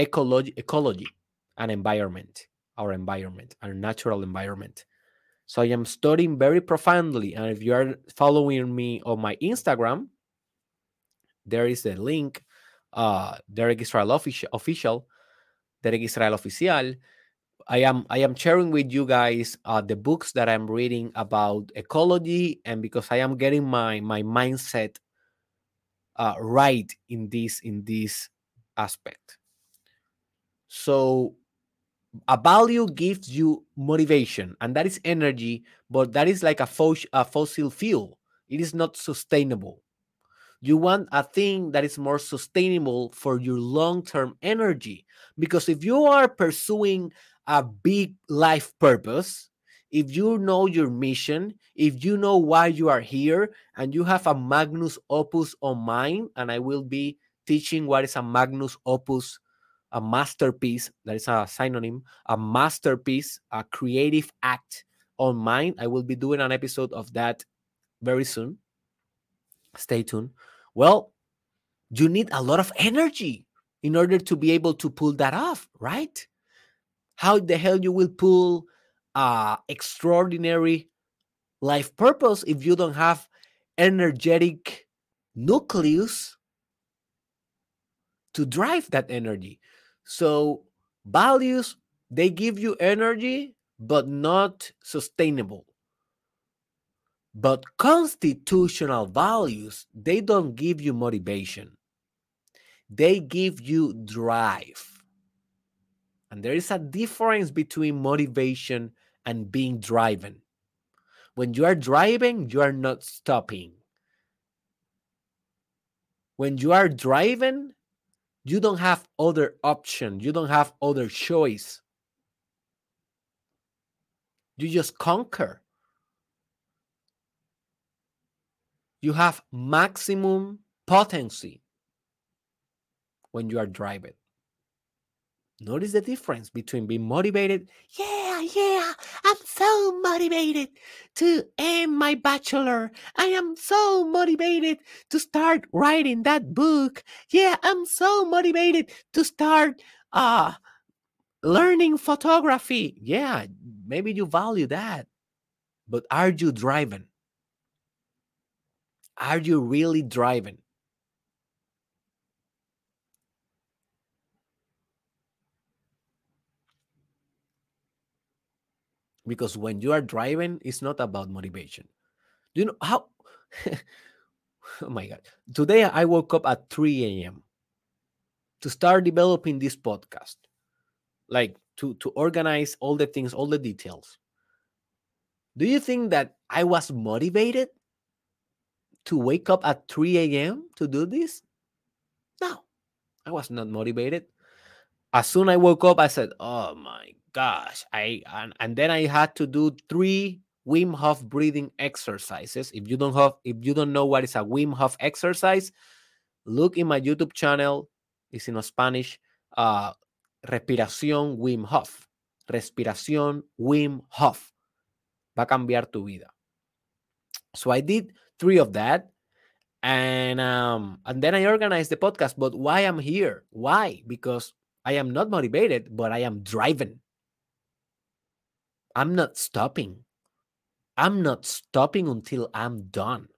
ecology, ecology and environment, our environment, our natural environment. So I am studying very profoundly. And if you are following me on my Instagram, there is a link, uh, Derek Israel official, official, Derek Israel Oficial. I am I am sharing with you guys uh, the books that I'm reading about ecology, and because I am getting my my mindset uh, right in this in this aspect. So a value gives you motivation and that is energy but that is like a, fos- a fossil fuel. It is not sustainable. You want a thing that is more sustainable for your long-term energy because if you are pursuing a big life purpose if you know your mission if you know why you are here and you have a magnus opus on mind and i will be teaching what is a magnus opus a masterpiece that is a synonym a masterpiece a creative act on mine. i will be doing an episode of that very soon. Stay tuned. Well you need a lot of energy in order to be able to pull that off right? How the hell you will pull a extraordinary life purpose if you don't have energetic nucleus to drive that energy so values they give you energy but not sustainable. But constitutional values they don't give you motivation. They give you drive. And there is a difference between motivation and being driven. When you are driving, you are not stopping. When you are driving, you don't have other option. You don't have other choice. You just conquer. You have maximum potency when you are driving. Notice the difference between being motivated yeah yeah i'm so motivated to end my bachelor. I am so motivated to start writing that book. Yeah i'm so motivated to start uh learning photography. Yeah maybe you value that but are you driving? Are you really driving because when you are driving it's not about motivation. Do you know how oh my god. Today i woke up at 3 a.m to start developing this podcast like to to organize all the things all the details. Do you think that i was motivated to wake up at 3 a.m to do this? No i was not motivated. As soon i woke up i said oh my gosh, I and, and then I had to do three Wim Hof breathing exercises. If you don't have, if you don't know what is a Wim Hof exercise, look in my YouTube channel. It's in Spanish. Uh, respiración Wim Hof. Respiración Wim Hof. Va a cambiar tu vida. So I did three of that. And um, and then I organized the podcast. But why I'm here? Why? Because I am not motivated, but I am driven. I'm not stopping. I'm not stopping until I'm done.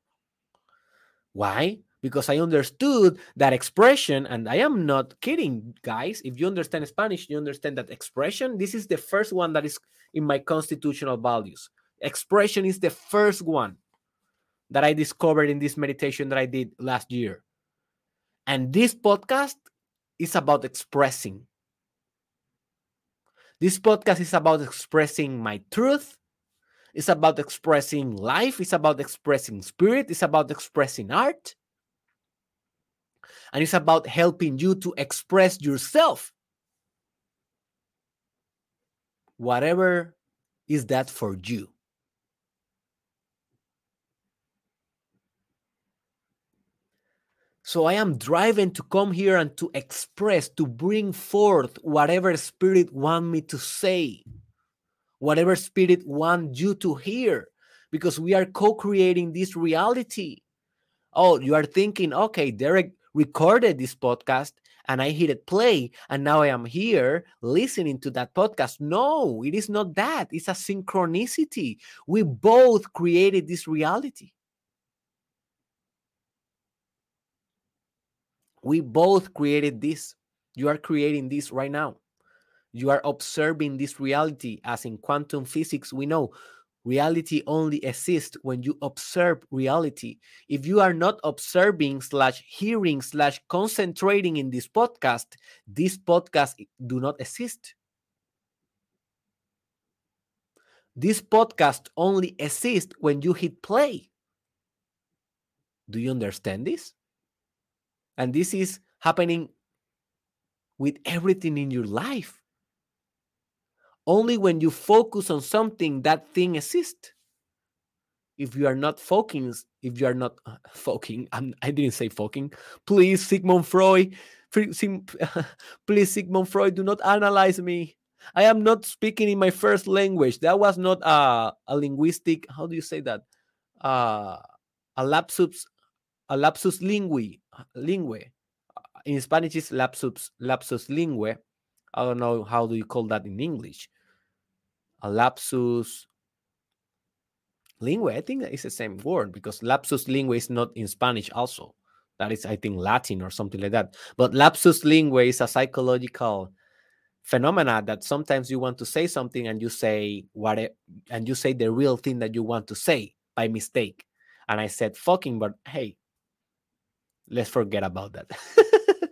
Why? Because I understood that expression, and I am not kidding, guys. If you understand Spanish, you understand that expression. This is the first one that is in my constitutional values. Expression is the first one that I discovered in this meditation that I did last year. And this podcast is about expressing. This podcast is about expressing my truth. It's about expressing life. It's about expressing spirit. It's about expressing art. And it's about helping you to express yourself. Whatever is that for you. So I am driving to come here and to express, to bring forth whatever spirit want me to say, whatever spirit want you to hear, because we are co-creating this reality. Oh, you are thinking, okay, Derek recorded this podcast and I hit it play, and now I am here listening to that podcast. No, it is not that. It's a synchronicity. We both created this reality. We both created this. You are creating this right now. You are observing this reality as in quantum physics. We know Reality only exists when you observe reality. If you are not observing slash hearing slash concentrating in this podcast, this podcast do not exist. This podcast only exists when you hit play. Do you understand this? And this is happening with everything in your life. Only when you focus on something, that thing exists. If you are not focusing, if you are not uh, focusing, I did not say focusing. Please, Sigmund Freud, please, Sigmund Freud, do not analyze me. I am not speaking in my first language. That was not a, a linguistic, how do you say that? Uh, a lapsus, a lapsus lingui, Ah, lingue. Ah, in Spanish, it's lapsus, lapsus lingue. I don't know how do you call that in English. A lapsus lingue. I think it's the same word because lapsus lingue is not in Spanish also. That is, I think, Latin or something like that. But lapsus lingue is a psychological phenomena that sometimes you want to say something and you say what it, and you say the real thing that you want to say by mistake. And I said fucking, but hey, let's forget about that.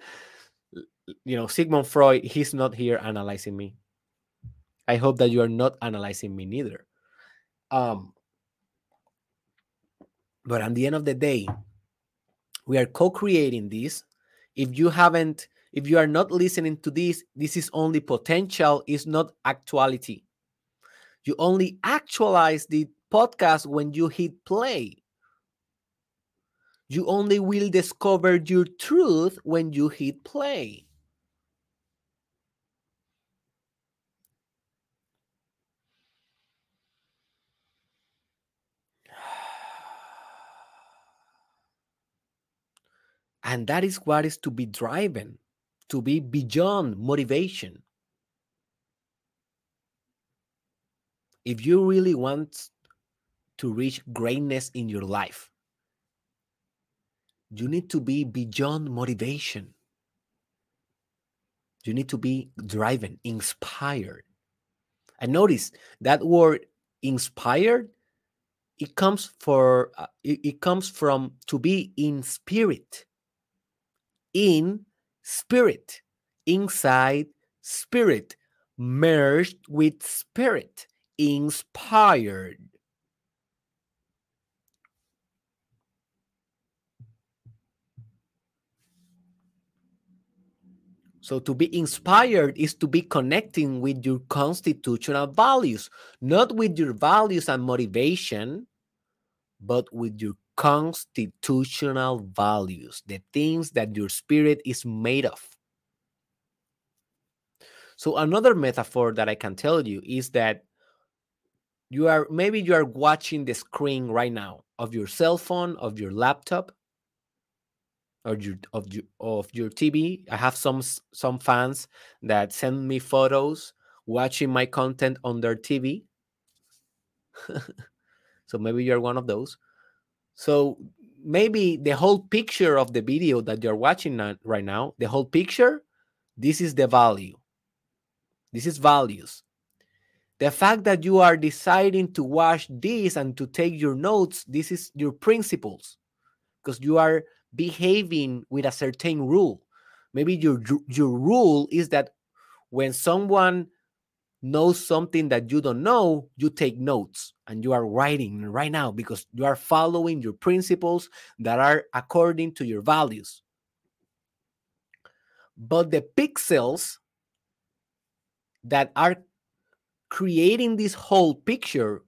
you know, Sigmund Freud, he's not here analyzing me. I hope that you are not analyzing me neither. Um, but at the end of the day, we are co-creating this. If you haven't, if you are not listening to this, this is only potential, is not actuality. You only actualize the podcast when you hit play. You only will discover your truth when you hit play. And that is what is to be driven, to be beyond motivation. If you really want to reach greatness in your life, you need to be beyond motivation. You need to be driven, inspired. And notice that word inspired, it comes for uh, it, it comes from to be in spirit in spirit, inside spirit, merged with spirit, inspired. So, to be inspired is to be connecting with your constitutional values, not with your values and motivation, but with your constitutional values, the things that your spirit is made of. So, another metaphor that I can tell you is that you are maybe you are watching the screen right now of your cell phone, of your laptop, or your of your of your TV. I have some some fans that send me photos watching my content on their TV. so maybe you're one of those. So maybe the whole picture of the video that you're watching right now, the whole picture, this is the value. This is values. The fact that you are deciding to watch this and to take your notes, this is your principles because you are behaving with a certain rule. Maybe your your rule is that when someone knows something that you don't know, you take notes and you are writing right now because you are following your principles that are according to your values. But the pixels that are creating this whole picture,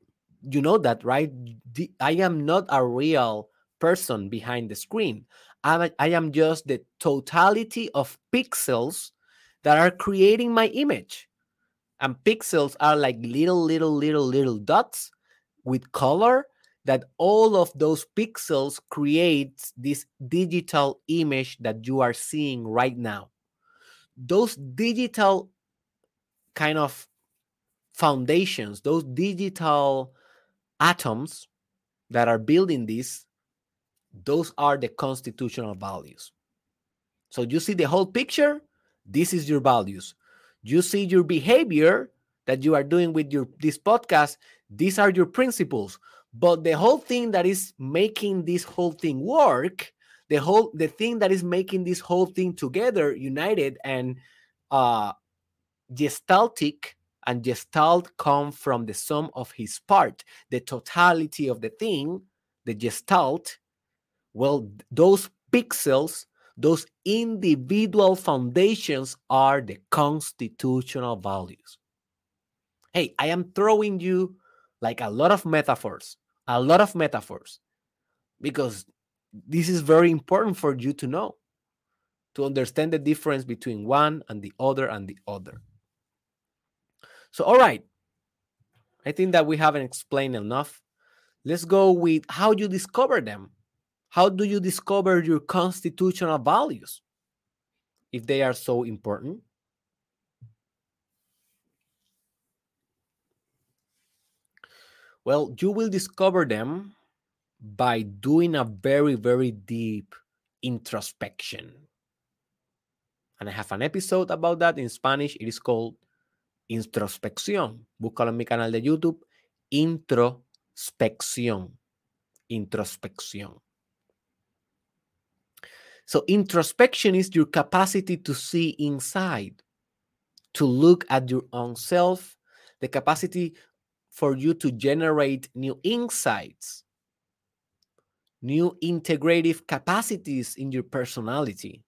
you know that, right? I am not a real person behind the screen. I am just the totality of pixels that are creating my image and pixels are like little little little little dots with color that all of those pixels create this digital image that you are seeing right now those digital kind of foundations those digital atoms that are building this those are the constitutional values. So you see the whole picture? This is your values. You see your behavior that you are doing with your this podcast? These are your principles. But the whole thing that is making this whole thing work the whole the thing that is making this whole thing together united and uh gestaltic and gestalt come from the sum of his part the totality of the thing the gestalt well those pixels those individual foundations are the constitutional values. Hey i am throwing you like a lot of metaphors a lot of metaphors because this is very important for you to know to understand the difference between one and the other and the other. So all right. I think that we haven't explained enough. Let's go with how you discover them how do you discover your constitutional values if they are so important Well, you will discover them by doing a very, very deep introspection. And I have an episode about that in Spanish. It is called Introspección. Búscalo en mi canal de YouTube. Introspección. Introspección. So, introspection is your capacity to see inside, to look at your own self, the capacity for you to generate new insights, new integrative capacities in your personality,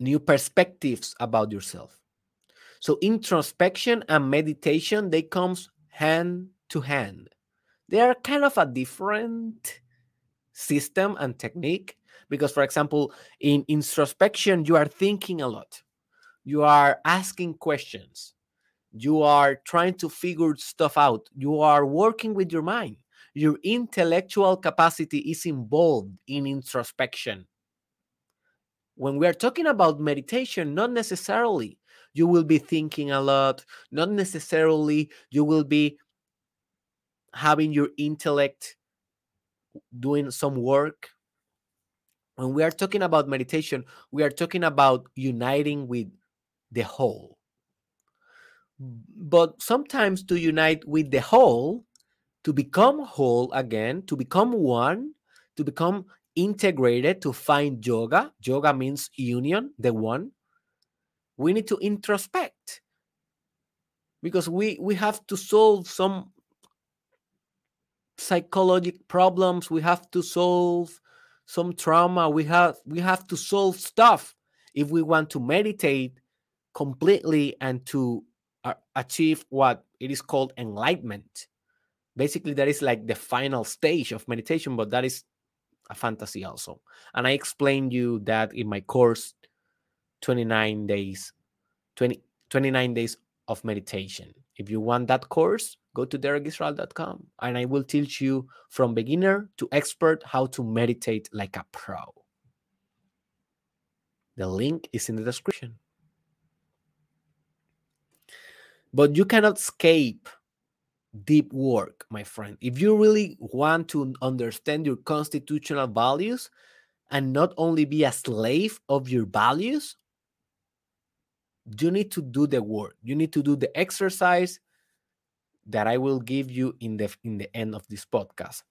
new perspectives about yourself. So introspection and meditation they comes hand to hand. They are kind of a different system and technique because for example in introspection you are thinking a lot. You are asking questions. You are trying to figure stuff out. You are working with your mind. Your intellectual capacity is involved in introspection. When we are talking about meditation not necessarily you will be thinking a lot not necessarily you will be having your intellect doing some work when we are talking about meditation we are talking about uniting with the whole. But sometimes to unite with the whole, to become whole again, to become one, to become integrated, to find yoga, yoga means union, the one, we need to introspect because we we have to solve some psychological problems we have to solve some trauma we have we have to solve stuff if we want to meditate completely and to uh, achieve what it is called enlightenment. Basically, that is like the final stage of meditation, but that is a fantasy also. And I explained you that in my course, 29 days, 20, 29 days of meditation. If you want that course, go to derekisrael.com and I will teach you from beginner to expert how to meditate like a pro. The link is in the description. But you cannot escape deep work, my friend. If you really want to understand your constitutional values and not only be a slave of your values, you need to do the work. You need to do the exercise that I will give you in the in the end of this podcast.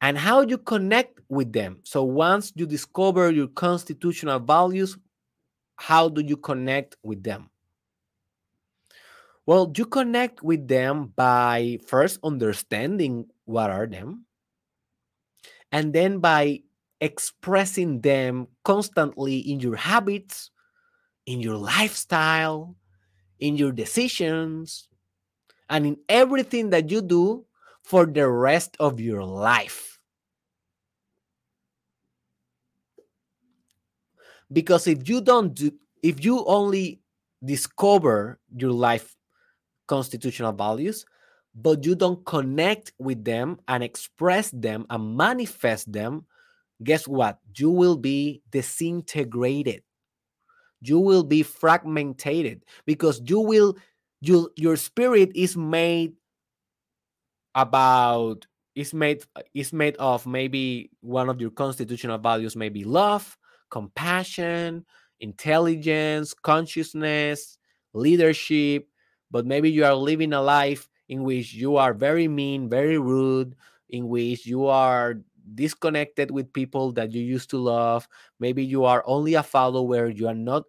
And how do you connect with them. So once you discover your constitutional values, how do you connect with them? Well, you connect with them by first understanding what are them and then by expressing them constantly in your habits, in your lifestyle, in your decisions, and in everything that you do for the rest of your life. Because if you don't do, if you only discover your life constitutional values, but you don't connect with them and express them and manifest them, guess what? You will be disintegrated. You will be fragmented because you will you your spirit is made about is made is made of maybe one of your constitutional values maybe love compassion intelligence, consciousness, leadership, but maybe you are living a life in which you are very mean, very rude, in which you are disconnected with people that you used to love. Maybe you are only a follower, you are not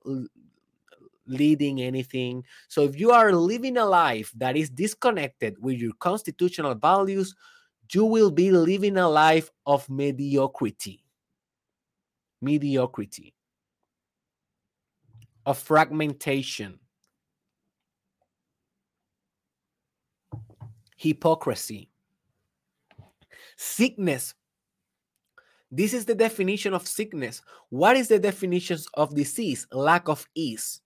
leading anything. So if you are living a life that is disconnected with your constitutional values, you will be living a life of mediocrity. Mediocrity. Of fragmentation. Hypocrisy. Sickness. This is the definition of sickness. What is the definition of disease? Lack of ease.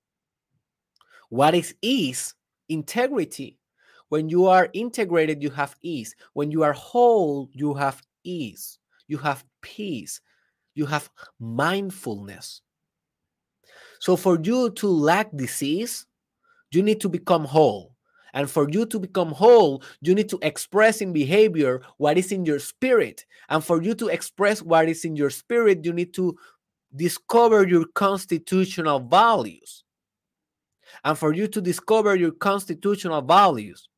What is ease? Integrity. When you are integrated, you have ease. When you are whole, you have ease. You have peace. You have mindfulness. So, for you to lack disease, you need to become whole. And for you to become whole, you need to express in behavior what is in your spirit. And for you to express what is in your spirit, you need to discover your constitutional values. And for you to discover your constitutional values,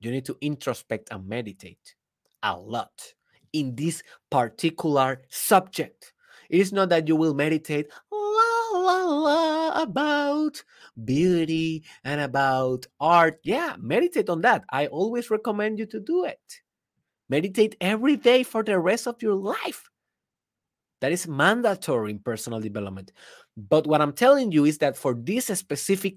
you need to introspect and meditate a lot in this particular subject. It is not that you will meditate la la la about beauty and about art. Yeah, meditate on that. I always recommend you to do it. Meditate every day for the rest of your life. That is mandatory in personal development. But what I'm telling you is that for this specific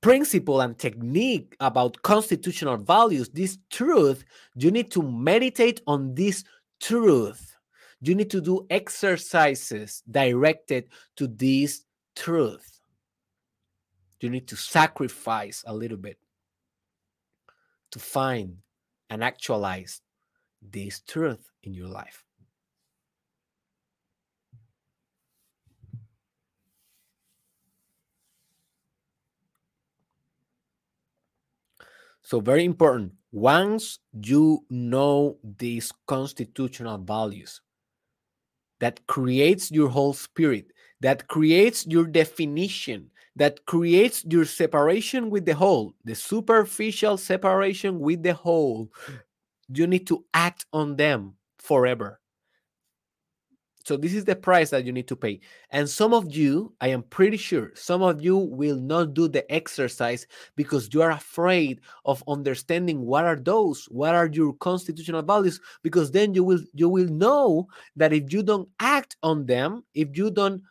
principle and technique about constitutional values, this truth, you need to meditate on this truth. You need to do exercises directed to this truth. You need to sacrifice a little bit to find and actualize this truth in your life. So, very important. Once you know these constitutional values, that creates your whole spirit, that creates your definition, that creates your separation with the whole, the superficial separation with the whole. You need to act on them forever. So this is the price that you need to pay. And some of you, I am pretty sure, some of you will not do the exercise because you are afraid of understanding what are those, what are your constitutional values because then you will you will know that if you don't act on them, if you don't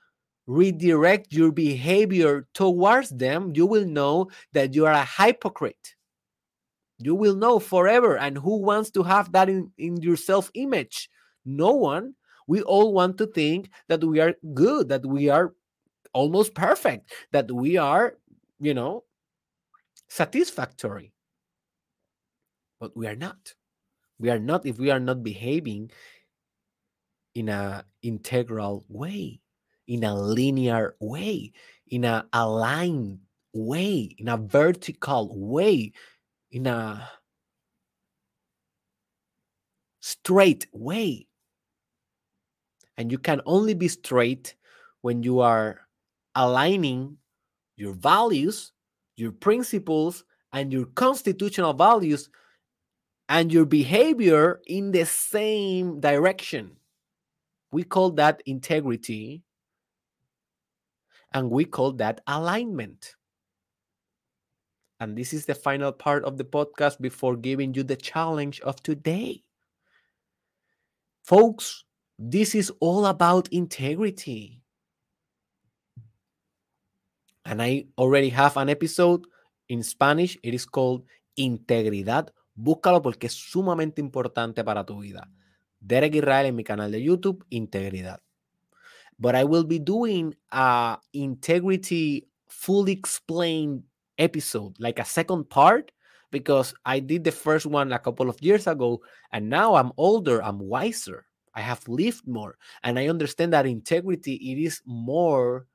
redirect your behavior towards them, you will know that you are a hypocrite. You will know forever. And who wants to have that in, in your self image? No one we all want to think that we are good, that we are almost perfect, that we are, you know, satisfactory. But we are not. We are not if we are not behaving in a integral way, in a linear way, in a aligned way, in a vertical way, in a straight way. And you can only be straight when you are aligning your values, your principles, and your constitutional values and your behavior in the same direction. We call that integrity and we call that alignment. And this is the final part of the podcast before giving you the challenge of today. Folks, this is all about integrity. And I already have an episode in Spanish. It is called Integridad. Búscalo porque es sumamente importante para tu vida. Derek Israel en mi canal de YouTube, Integridad. But I will be doing a integrity fully explained episode, like a second part, because I did the first one a couple of years ago, and now I'm older, I'm wiser. I have lived more. And I understand that integrity, it is more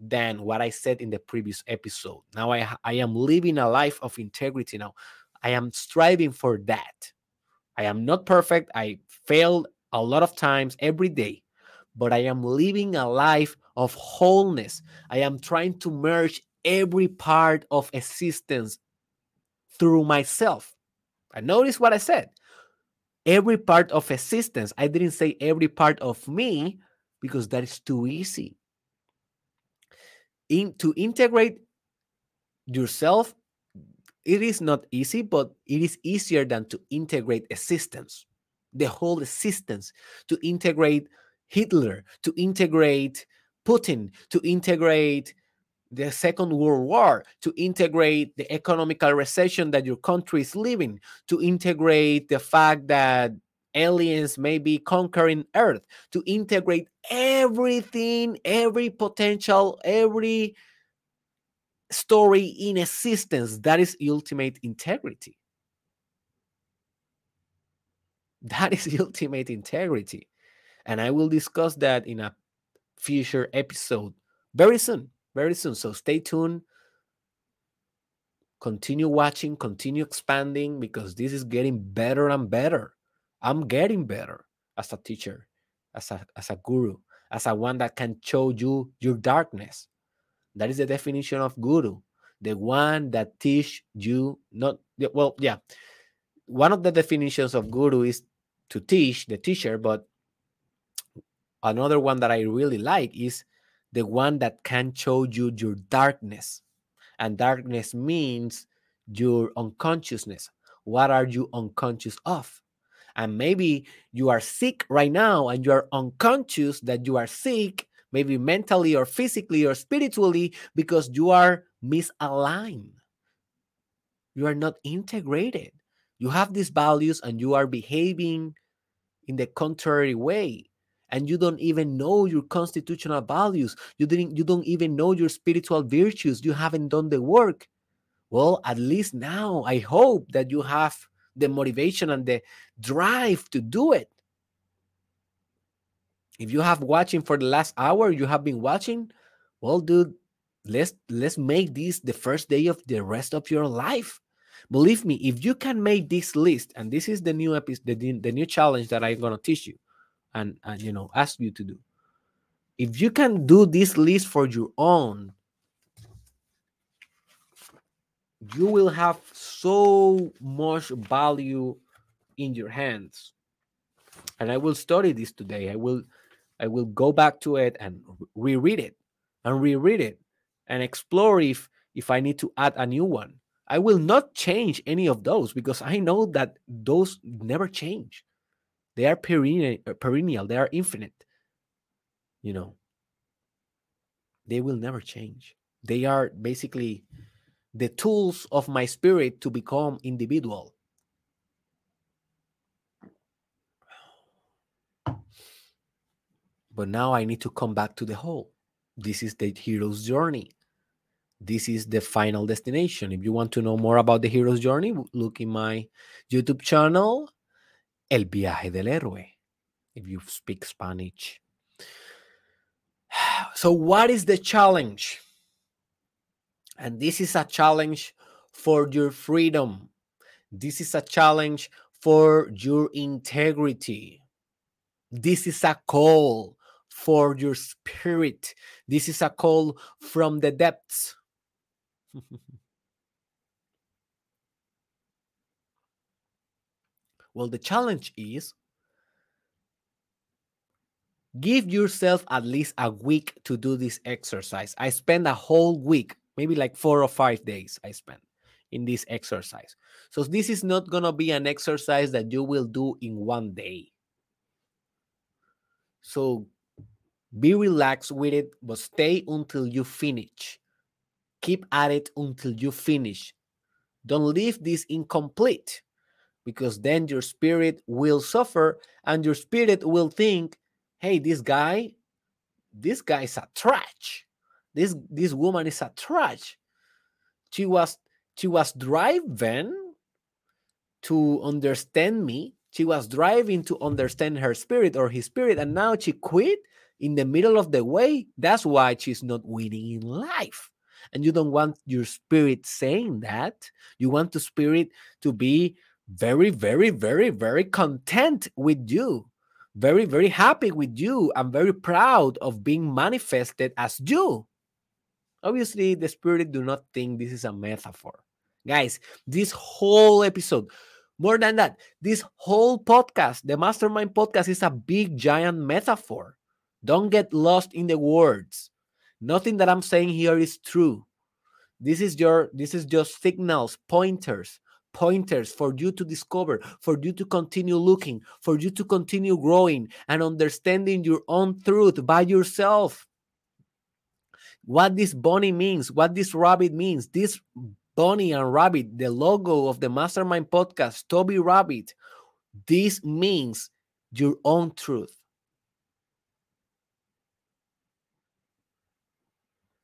than what I said in the previous episode. Now I, I am living a life of integrity now. I am striving for that. I am not perfect. I failed a lot of times every day. but I am living a life of wholeness. I am trying to merge every part of existence through myself. I notice what I said. Every part of existence. I didn't say every part of me because that is too easy. In, to integrate yourself, it is not easy, but it is easier than to integrate existence, the whole existence, to integrate Hitler, to integrate Putin, to integrate the Second World War, to integrate the economical recession that your country is living, to integrate the fact that aliens may be conquering Earth, to integrate everything, every potential, every story in existence. That is ultimate integrity. That is ultimate integrity. And I will discuss that in a future episode very soon very soon. So stay tuned. Continue watching, continue expanding because this is getting better and better. I'm getting better as a teacher, as a, as a guru, as a one that can show you your darkness. That is the definition of guru, the one that teach you not well, yeah. One of the definitions of guru is to teach the teacher, but another one that I really like is the one that can show you your darkness. And darkness means your unconsciousness. What are you unconscious of? And maybe you are sick right now and you are unconscious that you are sick, maybe mentally or physically or spiritually, because you are misaligned. You are not integrated. You have these values and you are behaving in the contrary way and you don't even know your constitutional values. You didn't you don't even know your spiritual virtues. You haven't done the work. Well at least now i hope that you have the motivation and the drive to do it. If you have watching for the last hour you have been watching well dude let's let's make this the first day of the rest of your life. Believe me if you can make this list and this is the new episode the, the new challenge that i'm going to teach you and, and you know ask you to do. If you can do this list for your own you will have so much value in your hands. And i will study this today. I will i will go back to it and reread it and reread it and explore if if i need to add a new one. I will not change any of those because i know that those never change they are perennial, uh, perennial. They are infinite. You know, they will never change. They are basically the tools of my spirit to become individual. But now I need to come back to the whole. This is the hero's journey. This is the final destination. If you want to know more about the hero's journey, look in my YouTube channel El viaje del héroe, if you speak Spanish. So, what is the challenge? And this is a challenge for your freedom. This is a challenge for your integrity. This is a call for your spirit. This is a call from the depths. Well, the challenge is give yourself at least a week to do this exercise. I spend a whole week, maybe like four or five days I spend in this exercise. So this is not going to be an exercise that you will do in one day. So be relaxed with it, but stay until you finish. Keep at it until you finish. Don't leave this incomplete because then your spirit will suffer and your spirit will think, hey, this guy, this guy is a trash. This this woman is a trash. She was she was driving to understand me. She was driving to understand her spirit or his spirit, and now she quit in the middle of the way. That's why she's not winning in life. And you don't want your spirit saying that. You want the spirit to be very, very, very, very content with you very, very happy with you. I'm very proud of being manifested as you. Obviously, the spirit do not think this is a metaphor. Guys, this whole episode, more than that, this whole podcast, the Mastermind podcast, is a big, giant metaphor. Don't get lost in the words. Nothing that I'm saying here is true. This is your this is just signals, pointers, pointers for you to discover, for you to continue looking, for you to continue growing and understanding your own truth by yourself. What this bunny means, what this rabbit means, this bunny and rabbit, the logo of the Mastermind podcast, Toby Rabbit, this means your own truth.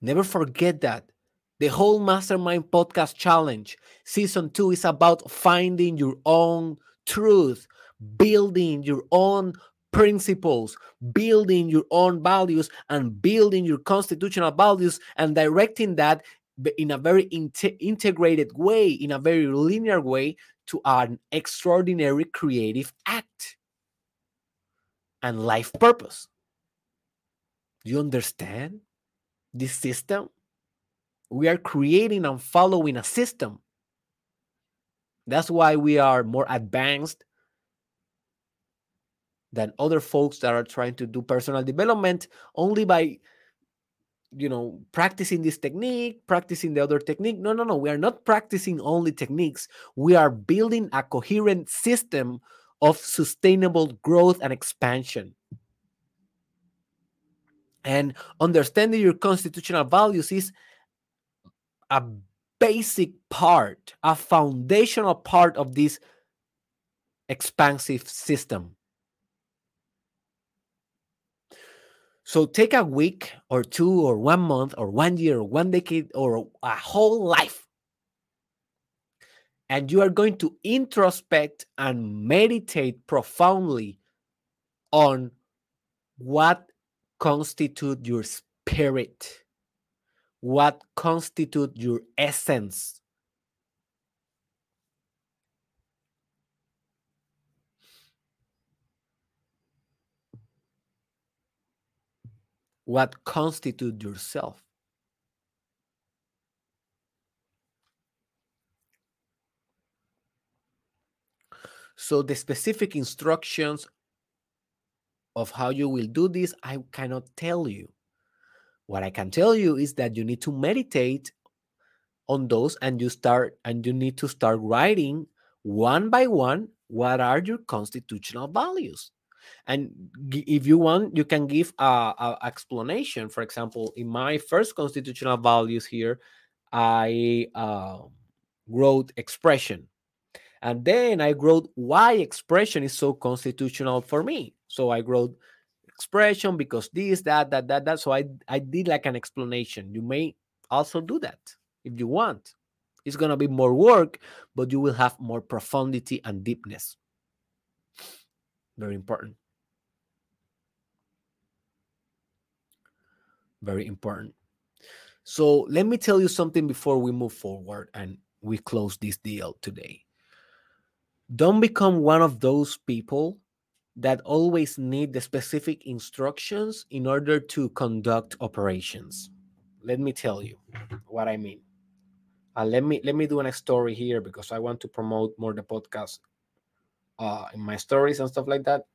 Never forget that. The whole Mastermind Podcast Challenge, Season 2, is about finding your own truth, building your own principles, building your own values, and building your constitutional values and directing that in a very integrated way, in a very linear way, to an extraordinary creative act and life purpose. Do you understand? this system. We are creating and following a system. That's why we are more advanced than other folks that are trying to do personal development only by you know practicing this technique practicing the other technique. No no no we are not practicing only techniques. We are building a coherent system of sustainable growth and expansion. And understanding your constitutional values is a basic part, a foundational part of this expansive system. So take a week or two or one month or one year or one decade or a whole life. And you are going to introspect and meditate profoundly on what constitute your spirit? What constitute your essence? What constitute yourself? So the specific instructions of how you will do this, I cannot tell you. What I can tell you is that you need to meditate on those and you start and you need to start writing one by one what are your constitutional values. And if you want you can give a, a, explanation. For example in my first constitutional values here i uh, wrote expression. And then I wrote why expression is so constitutional for me. So I wrote expression because this, that, that, that, that. So I, I did like an explanation. You may also do that if you want. It's going to be more work, but you will have more profundity and deepness. Very important. Very important. So let me tell you something before we move forward and we close this deal today don't become one of those people that always need the specific instructions in order to conduct operations. Let me tell you what I mean. Uh, let me let me do a story here because I want to promote more the podcast uh, in my stories and stuff like that.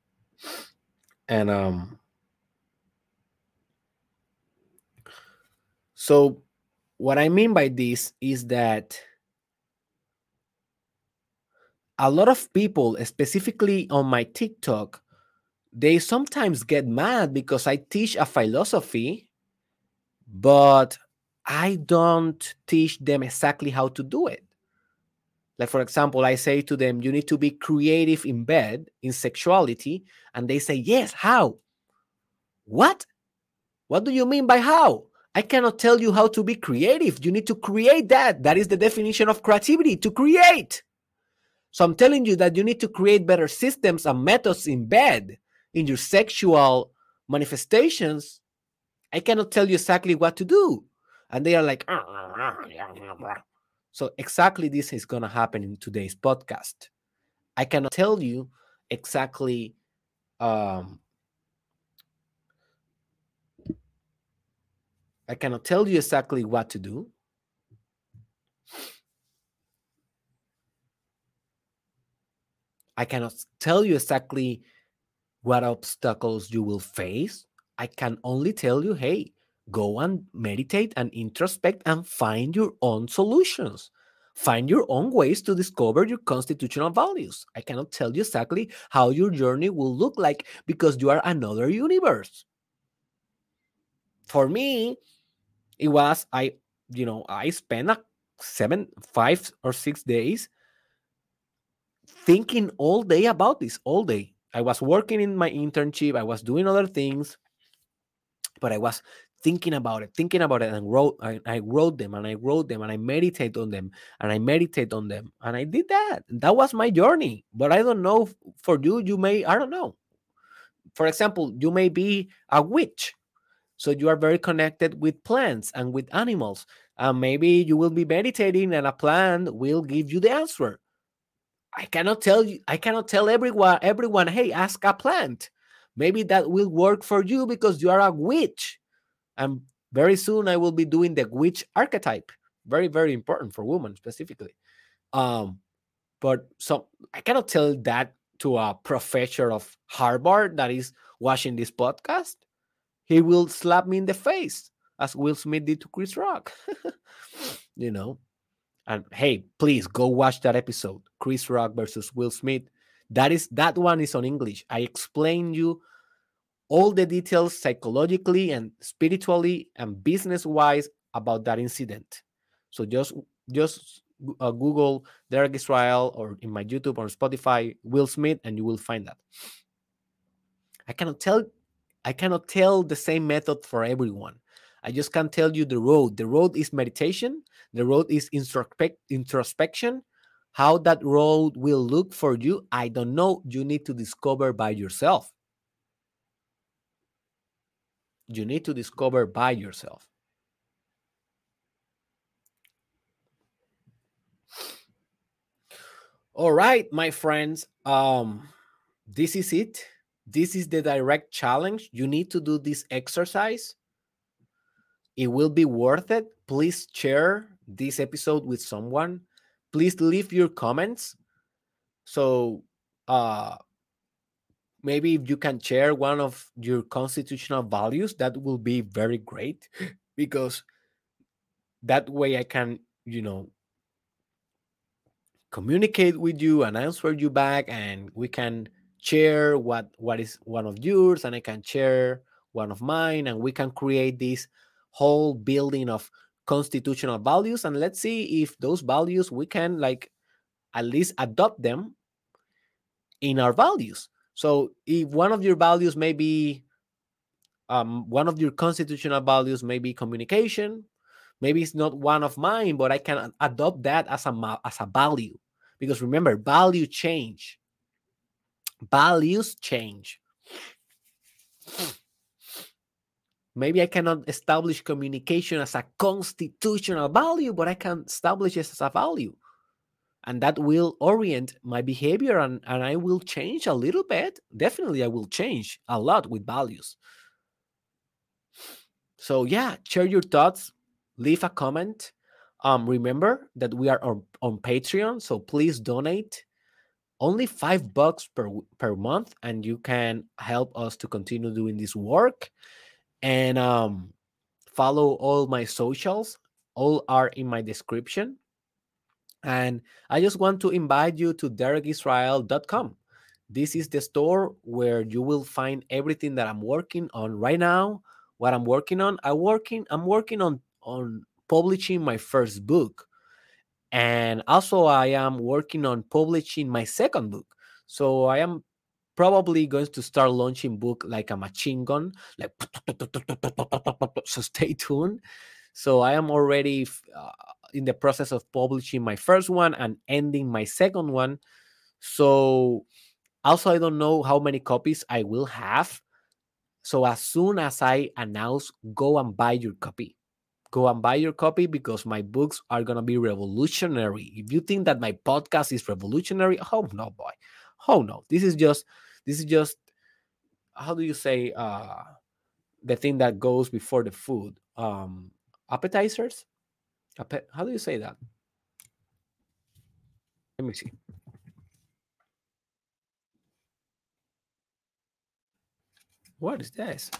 And um, so what I mean by this is that a lot of people, specifically on my TikTok, they sometimes get mad because I teach a philosophy, but I don't teach them exactly how to do it. Like, for example, I say to them, you need to be creative in bed, in sexuality. And they say, yes, how? What? What do you mean by how? I cannot tell you how to be creative. You need to create that. That is the definition of creativity to create. So I'm telling you that you need to create better systems and methods in bed in your sexual manifestations. I cannot tell you exactly what to do. And they are like, ah, ah, ah, so exactly this is going to happen in today's podcast. I cannot tell you exactly um, I cannot tell you exactly what to do. I cannot tell you exactly what obstacles you will face. I can only tell you, hey, go and meditate and introspect and find your own solutions. Find your own ways to discover your constitutional values. I cannot tell you exactly how your journey will look like because you are another universe. For me, it was I, you know, I spent a seven, five or six days thinking all day about this, all day. I was working in my internship, I was doing other things, but I was thinking about it, thinking about it, and wrote. I, I wrote them, and I wrote them, and I meditate on them, and I meditate on them, and I did that. That was my journey. But I don't know for you. You may I don't know. For example, you may be a witch, so you are very connected with plants and with animals, and maybe you will be meditating, and a plant will give you the answer. I cannot tell you. I cannot tell everyone. Everyone, hey, ask a plant. Maybe that will work for you because you are a witch and very soon I will be doing the witch archetype. Very, very important for women specifically. Um, but so I cannot tell that to a professor of Harvard that is watching this podcast. He will slap me in the face as Will Smith did to Chris Rock. you know. And hey, please go watch that episode, Chris Rock versus Will Smith. That is that one is on English. I explain you all the details psychologically and spiritually and business wise about that incident. So just just uh, Google Derek Israel or in my YouTube or Spotify Will Smith and you will find that. I cannot tell I cannot tell the same method for everyone. I just can't tell you the road. The road is meditation. The road is introspection. How that road will look for you, I don't know. You need to discover by yourself you need to discover by yourself. All right, my friends, um this is it. This is the direct challenge. You need to do this exercise. It will be worth it. Please share this episode with someone. Please leave your comments. So uh maybe if you can share one of your constitutional values that will be very great because that way i can you know communicate with you and answer you back and we can share what what is one of yours and i can share one of mine and we can create this whole building of constitutional values and let's see if those values we can like at least adopt them in our values so if one of your values may be um, one of your constitutional values may be communication, maybe it's not one of mine, but I can adopt that as a as a value because remember, value change. Values change. Maybe I cannot establish communication as a constitutional value, but I can establish it as a value. And that will orient my behavior and, and i will change a little bit. Definitely i will change a lot with values. So yeah share your thoughts. Leave a comment. Um, remember that we are on, on patreon so please donate. Only five bucks per per month and you can help us to continue doing this work and um, follow all my socials all are in my description and I just want to invite you to derekisrael.com. This is the store where you will find everything that I'm working on right now. What I'm working on, I working, I'm working on on publishing my first book. And also I am working on publishing my second book. So I am probably going to start launching book like a machine gun, like so stay tuned. So I am already uh, in the process of publishing my first one and ending my second one. So also I don't know how many copies I will have. So as soon as I announce, go and buy your copy. Go and buy your copy because my books are gonna be revolutionary. If you think that my podcast is revolutionary, oh no, boy, oh no, this is just this is just how do you say uh the thing that goes before the food? Um appetizers? Appe- how do you say that? Let me see. What is this?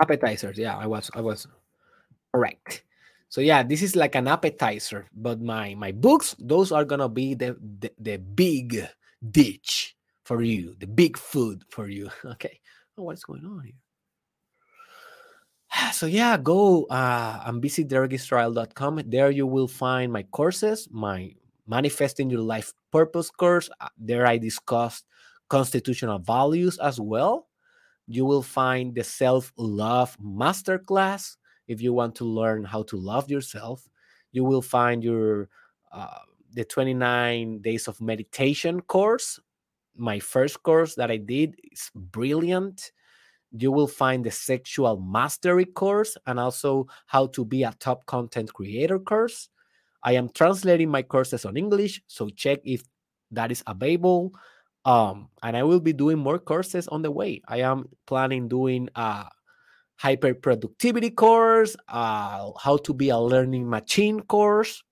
Appetizers yeah i was i was correct so yeah this is like an appetizer but my my books those are gonna be the the, the big dish for you the big food for you. Okay oh, what's going on here? So yeah go uh, and visit derekisrael.com there you will find my courses my manifesting your life purpose course. Uh, there i discussed constitutional values as well. You will find the self-love masterclass if you want to learn how to love yourself you will find your uh, the 29 days of meditation course my first course that i did is brilliant you will find the sexual mastery course and also how to be a top content creator course. I am translating my courses on English, so check if that is available. Um, and I will be doing more courses on the way. I am planning doing a hyper productivity course, uh, how to be a learning machine course.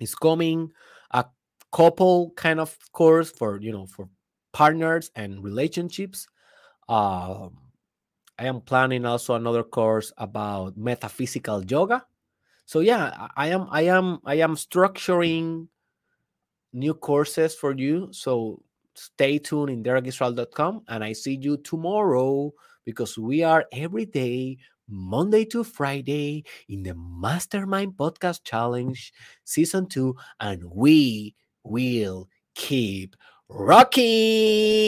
Is coming a couple kind of course for you know for partners and relationships um, I am planning also another course about metaphysical yoga. So yeah, I I am I am I am structuring new courses for you. So stay tuned in derekisrael.com and I see you tomorrow because we are every day, Monday to Friday, in the Mastermind Podcast Challenge Season 2, and we will keep rocking.